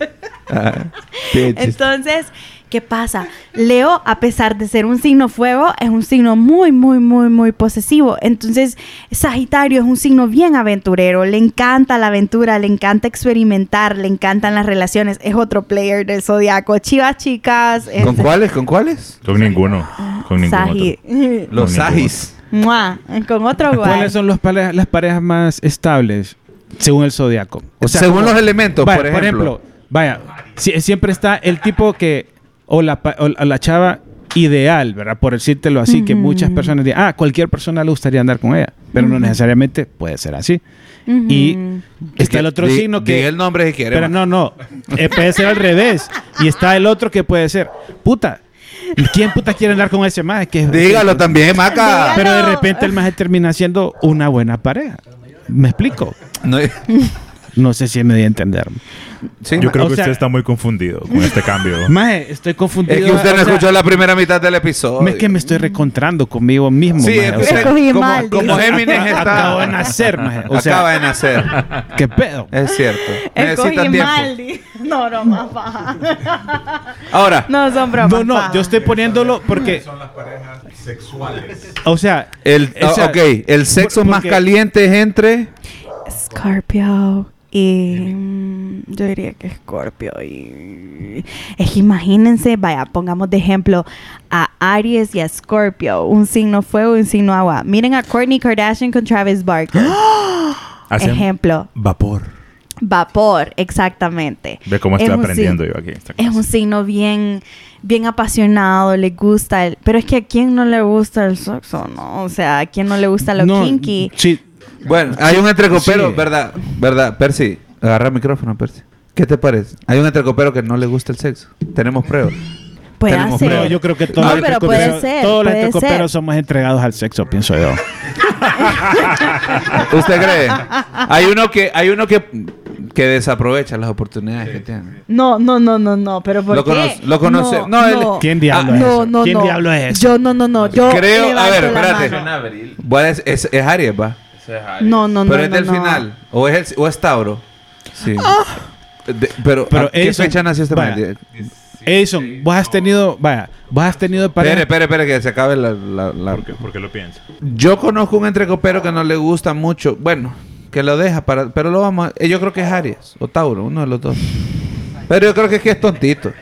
[laughs] Ah, entonces, ¿qué pasa? Leo, a pesar de ser un signo fuego, es un signo muy, muy, muy, muy posesivo. Entonces, Sagitario es un signo bien aventurero. Le encanta la aventura, le encanta experimentar, le encantan las relaciones. Es otro player del zodiaco. Chivas, chicas. ¿Con este, cuáles? ¿Con cuáles? Con ninguno. Con ninguno. Sagi- [laughs] Los. Mua, Con otro guay. ¿Cuáles son los pare- las parejas más estables según el zodiaco? Según los elementos, por ejemplo. Vaya, si- siempre está el tipo que, o la, pa- o la chava ideal, ¿verdad? Por decírtelo así, que muchas personas dicen, ah, cualquier persona le gustaría andar con ella, pero no necesariamente puede ser así. Y está el otro Di- signo que... diga el nombre si quiere. Pero no, no. Eh, puede ser al revés. Y está el otro que puede ser, puta, ¿quién puta quiere andar con ese? Que es- Dígalo también, Maca. Pero de repente el más termina siendo una buena pareja. ¿Me explico? No- [laughs] No sé si me di a entender. sí, Yo ma. creo que sea- usted está muy confundido con este cambio. [laughs] Maje, estoy confundido. es que usted no o sea, escuchó la primera mitad del episodio. Es que me estoy recontrando conmigo mismo. Sí, maje, es o que como, mal, como. Géminis está... acabo de nacer, maje. O sea, Acaba de nacer. ¿qué pedo? Es cierto. Escogí Necesitan tiempo. mal. No, no, más baja. Ahora, No son bromas. No, no, yo estoy poniéndolo porque. Son las parejas sexuales. O sea, el, o sea, ok, el sexo por- más caliente es entre... Scorpio y mm, yo diría que Scorpio y es que imagínense, vaya, pongamos de ejemplo a Aries y a Scorpio, un signo fuego y un signo agua. Miren a Kourtney Kardashian con Travis Barker. [gasps] Hacen Ejemplo, vapor. vapor, exactamente. Ve cómo Es estoy aprendiendo yo aquí. esta Es un signo bien, bien apasionado, le gusta el, pero es que a quién no le gusta el sexo, ¿no? O sea, a quién no le gusta lo no, kinky. Sí, Bueno, hay un entrecopero, Sí. ¿verdad? ¿Verdad? Percy, agarra el micrófono, Percy. ¿Qué te parece? Hay un entrecopero que no le gusta el sexo. Tenemos pruebas. Puede tenemos ser. pero yo creo que todos No, los pero puede entrecoperos- ser, todos los entrecoperos somos entregados al sexo, pienso yo. [laughs] ¿Usted cree? Hay uno que, hay uno que, que desaprovecha las oportunidades que tiene. No, no, no, no, no, pero ¿por Lo qué? conoce- lo conoce- No, no, él- ¿Quién diablo es no, eso? no, ¿Quién no. diablo es eso? Yo no, no, no. Yo Creo, a ver, espérate. es, es, es Aries, va. No, no, no. pero es no, del no. final. O es, el, o es Tauro. Sí. De- pero, Pero ¿a ¿qué Edison, fecha nació este vaya? Edison, vos has tenido, vaya, vos has tenido pareja. Espere, espere, espere, que se acabe la... la- la- ¿Por qué, por qué lo piensa? Yo conozco un entrecopero que no le gusta mucho. Bueno, que lo deja para... Pero lo vamos a... eh, Yo creo que es Aries o Tauro, uno de los dos. Pero yo creo que es que es tontito.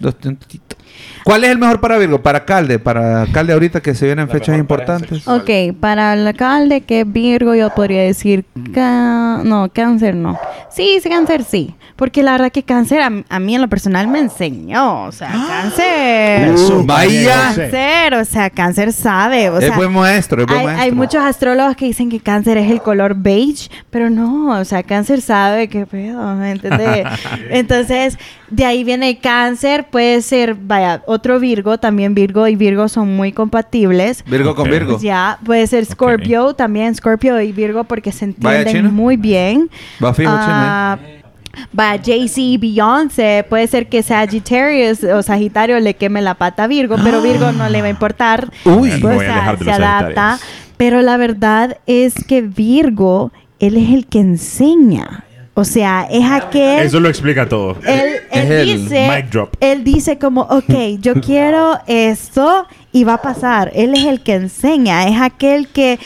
Los tontitos. ¿Cuál es el mejor para Virgo? Para alcalde. Para alcalde ahorita que se vienen fechas importantes. Ok, para el alcalde que es Virgo, yo podría decir. ca- No, cáncer no. Sí, sí, cáncer sí. Porque la verdad que cáncer a, a mí en lo personal me enseñó. O sea, cáncer. Eso, Uh, vaya. Cáncer, o sea, cáncer sabe. O es buen maestro, es buen hay, maestro. hay muchos astrólogos que dicen que cáncer es el color beige, pero no, o sea, cáncer sabe qué pedo, ¿me entiendes? [laughs] Entonces, de ahí viene el cáncer, puede ser, vaya, otro Virgo, también Virgo y Virgo son muy compatibles. Virgo con. Virgo. Ya, puede ser Scorpio, también Scorpio y Virgo porque se entienden muy bien. Va fijo, Ah, Va Jay-Z y Beyoncé, puede ser que Sagittarius o Sagitario le queme la pata a Virgo, pero [gasps] Virgo no le va a importar. Uy. Pues, voy a alejar de se los adapta. Pero la verdad es que Virgo, él es el que enseña. O sea, es aquel... Eso lo explica todo. Él, Es él el dice, mic drop. él dice como, ok, yo [laughs] quiero esto y va a pasar. Él es el que enseña, es aquel que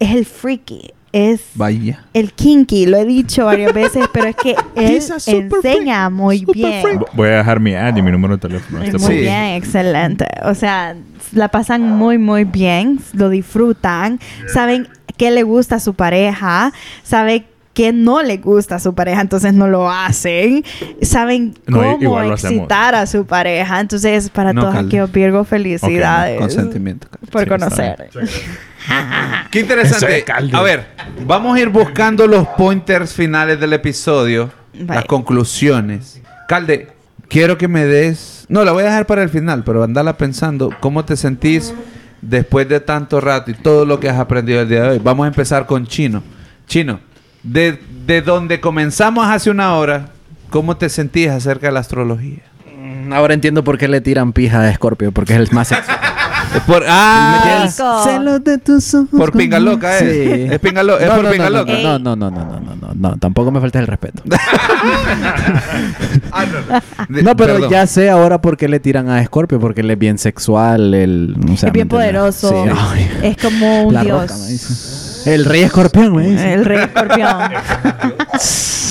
es el freaky, es Vaya. el kinky, lo he dicho varias veces, pero es que [laughs] él enseña muy bien. Vo- Voy a dejar mi ad y mi número de teléfono. Muy Este Sí. bien, excelente. O sea, la pasan muy, muy bien, lo disfrutan, saben qué le gusta a su pareja, saben qué no le gusta a su pareja, entonces no lo hacen, saben cómo excitar a su pareja. Entonces, para No, todos Calde. aquellos Virgo, felicidades Consentimiento. por Sí, conocer. Qué interesante. A ver, vamos a ir buscando los pointers finales del episodio, las conclusiones. Calde, quiero que me des. No, la voy a dejar para el final, pero andala pensando cómo te sentís después de tanto rato y todo lo que has aprendido el día de hoy. Vamos a empezar con Chino. Chino, de, de donde comenzamos hace una hora, ¿cómo te sentías acerca de la astrología? Mm, ahora entiendo por qué le tiran pija a Scorpio, porque es el más sexual. [laughs] Por, ah, celos de tus ojos. Por pinga loca, ¿eh? Sí. Es, pingalo, no, por no, pinga no, loca. No, no, no, no, no, no, no, no, Tampoco me faltes el respeto. [laughs] ah, no, pero perdón. ya sé ahora por qué le tiran a Scorpio, porque él es bien sexual, él, o sea, es bien poderoso. Sí, es como un La dios. Roca, el rey escorpión, dice. El rey escorpión. [laughs]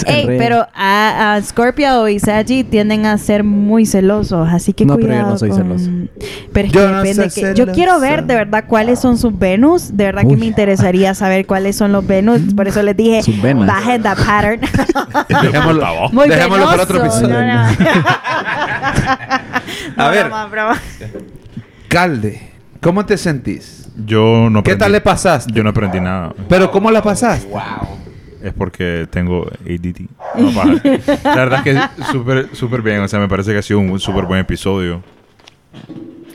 Ey, rey. pero a, a Scorpio y Saggy tienden a ser muy celosos, así que No, pero cuidado yo no soy con- celoso. Pero es Yo que no depende que- Yo quiero ver de verdad cuáles son sus Venus. De verdad que me interesaría saber cuáles son los Venus. Por eso les dije, bajen the pattern. [laughs] Dejémoslo, muy [laughs] dejémoslo para otro episodio. No, no. A ver. broma, broma. Calde, ¿cómo te sentís? Yo no ¿Qué tal le pasaste? Yo no aprendí nada. ¿Pero cómo la pasaste? Es porque tengo ADD. No. La verdad es que súper súper bien. O sea, me parece que ha sido un súper buen episodio.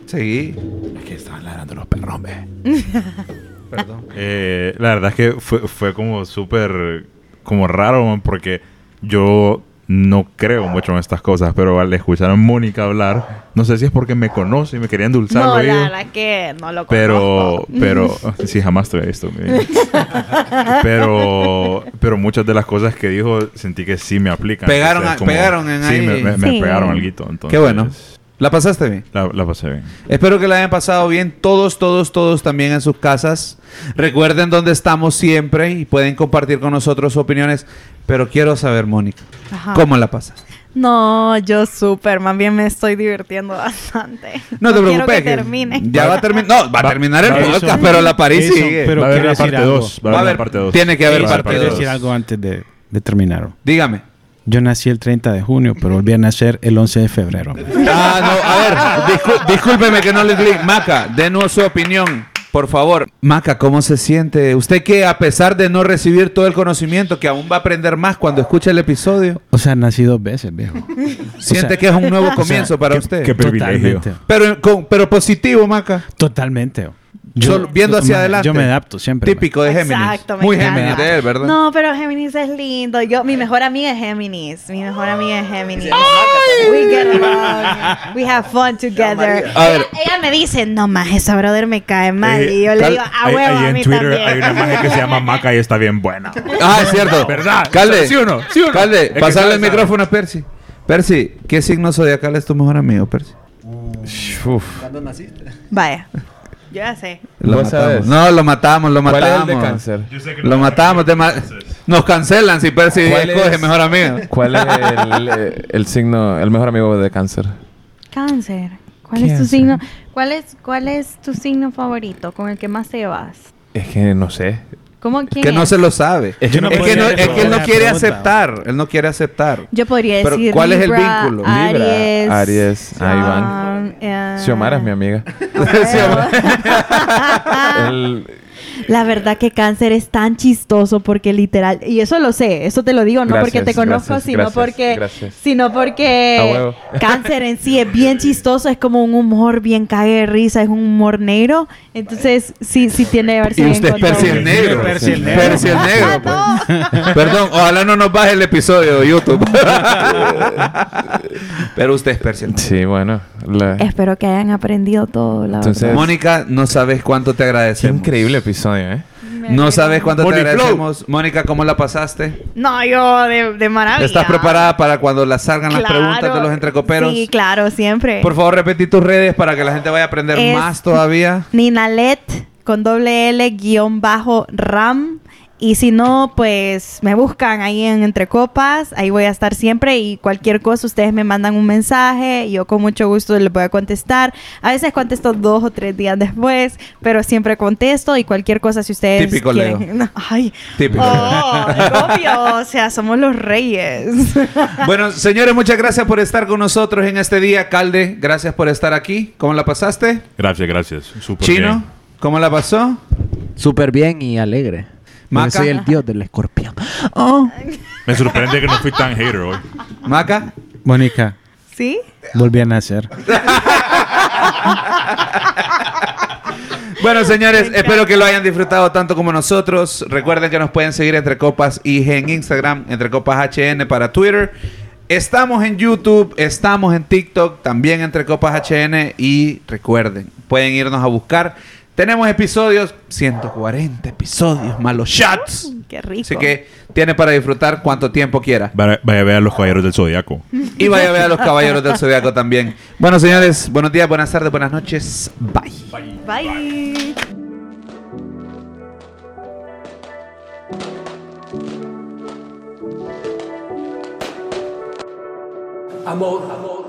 Sí. Es que estaban ladrando los perros. [laughs] Perdón. Eh, la verdad es que fue, fue como súper como raro man, porque yo no creo mucho en estas cosas, pero al escuchar a Mónica hablar, no sé si es porque me conoce y me quería endulzar No, la verdad que no lo pero conozco. pero [laughs] sí jamás te he visto pero pero muchas de las cosas que dijo sentí que sí me aplican Pegaron O sea, a- pegaron en sí, ahí. me, me- me Sí. pegaron algo entonces Qué bueno. ¿La pasaste bien? la, la pasé bien Espero que la hayan pasado bien todos, todos, todos también en sus casas. Recuerden dónde estamos siempre y pueden compartir con nosotros sus opiniones. Pero quiero saber, Mónica, Ajá. ¿cómo la pasas? No, yo súper, más bien me estoy divirtiendo [laughs] bastante. No te quiero preocupes. que termine. Ya va a terminar. No, va a Va- terminar el podcast, pero la París eso, sigue. pero va a haber quiero la parte decir algo. 2 va a Va a haber parte 2 tiene que haber Eso, parte quiero dos. decir algo antes de, de terminar. Dígame. Yo nací el 30 de junio, pero volví a nacer el 11 de febrero. Ah, no, a ver, discú- discúlpeme que no le di. Maca, denos su opinión, por favor. Maca, ¿cómo se siente? Usted que a pesar de no recibir todo el conocimiento, que aún va a aprender más cuando escuche el episodio, O sea, nací dos veces, viejo. siente sea, que es un nuevo comienzo para usted. qué privilegio. Totalmente. pero, con- pero positivo, Maca. Totalmente. Solo viendo hacia adelante. Yo me adapto siempre. Típico de Géminis. Exacto, me Muy. Géminis de él, ¿verdad? No, pero Géminis es lindo. Yo, mi mejor amiga es Géminis. Mi mejor amiga es Géminis. We get along. We have fun together. A ver. Ella, ella me dice, no más, esa brother me cae mal. Eh, y yo le digo, a ahí- huevo, ahí a en mí Twitter también. hay una imagen que se llama [laughs] Maca y está bien buena Ah, es cierto. ¿Verdad? Calde, ¿Sí o no? ¿Sí o no? Calde, pasarle el micrófono a Percy. Percy, ¿qué signo zodiacal es tu mejor amigo, Percy? Uf. Vaya, yo ya sé. Lo ¿Vos matamos. sabes? No, lo matamos, lo ¿Cuál es matamos. el de cáncer? Lo matamos. te ma- Nos cancelan si Percy ¿Cuál escoge es? mejor amigo. [laughs] ¿Cuál es el, eh, el signo, el mejor amigo de cáncer? Cáncer. ¿Cuál es tu signo? ¿Cuál es, ¿Cuál es tu signo favorito con el que más te llevas? Es que no sé. ¿Cómo quién Que no es? se lo sabe. Es que no es, que no, es que él no quiere aceptar. Él no quiere aceptar. Yo podría Pero, decir ¿cuál es el Libra, vínculo? Libra, Aries. Aries, ah, Iván. um, eh, Xiomara es mi amiga. [laughs] El- La verdad que cáncer es tan chistoso porque literal, y eso lo sé, eso te lo digo no Gracias, porque te conozco, gracias, sino gracias, porque gracias. sino porque [laughs] cáncer en sí es bien chistoso, es como un humor bien cague de risa, es un humor negro, entonces sí sí tiene que verse Y usted es el negro. Percy el negro. El negro. Ah, pues. Perdón, ojalá no nos baje el episodio de YouTube. [laughs] Pero usted es Percy el negro. Sí, bueno. la- Espero que hayan aprendido todo, la Entonces- verdad. Mónica, no sabes cuánto te Qué agradecemos. increíble episodio, ¿eh? No sabes cuánto te Moni Flow. agradecemos. Mónica, ¿cómo la pasaste? No, yo de, de maravilla. ¿Estás preparada para cuando la salgan las Claro. preguntas de los entrecoperos? Sí, claro, siempre. Por favor, repetí tus redes para que la gente vaya a aprender Es- más todavía. Ninalet con doble L guion bajo RAM Y si no, pues me buscan ahí en Entre Copas, ahí voy a estar siempre y cualquier cosa ustedes me mandan un mensaje yo con mucho gusto les voy a contestar. A veces contesto dos o tres días después, pero siempre contesto y cualquier cosa si ustedes Típico quieren. Leo. [laughs] No, ay, Típico. oh, obvio, o sea, somos los reyes. [laughs] Bueno, señores, muchas gracias por estar con nosotros en este día. Calde, gracias por estar aquí. ¿Cómo la pasaste? Gracias, gracias. Súper Chino, bien. ¿cómo la pasó? Súper bien y alegre. Maca. Yo soy el dios del escorpión. Oh. Me sorprende que no fui tan hater hoy. Maca. Mónica, ¿Sí? volví a nacer. Bueno, señores, espero que lo hayan disfrutado tanto como nosotros. Recuerden que nos pueden seguir entre Copas IG en Instagram, entre Copas HN para Twitter. Estamos en YouTube, estamos en TikTok, también entre Copas HN y recuerden, pueden irnos a buscar. Tenemos episodios, 140 episodios, malos shots. Qué rico. Así que tiene para disfrutar cuanto tiempo quiera. Vaya, vaya a ver a los caballeros del Zodiaco. Y vaya a ver a los caballeros del Zodiaco también. Bueno, señores, buenos días, buenas tardes, buenas noches. Bye. Bye. Amor, amor.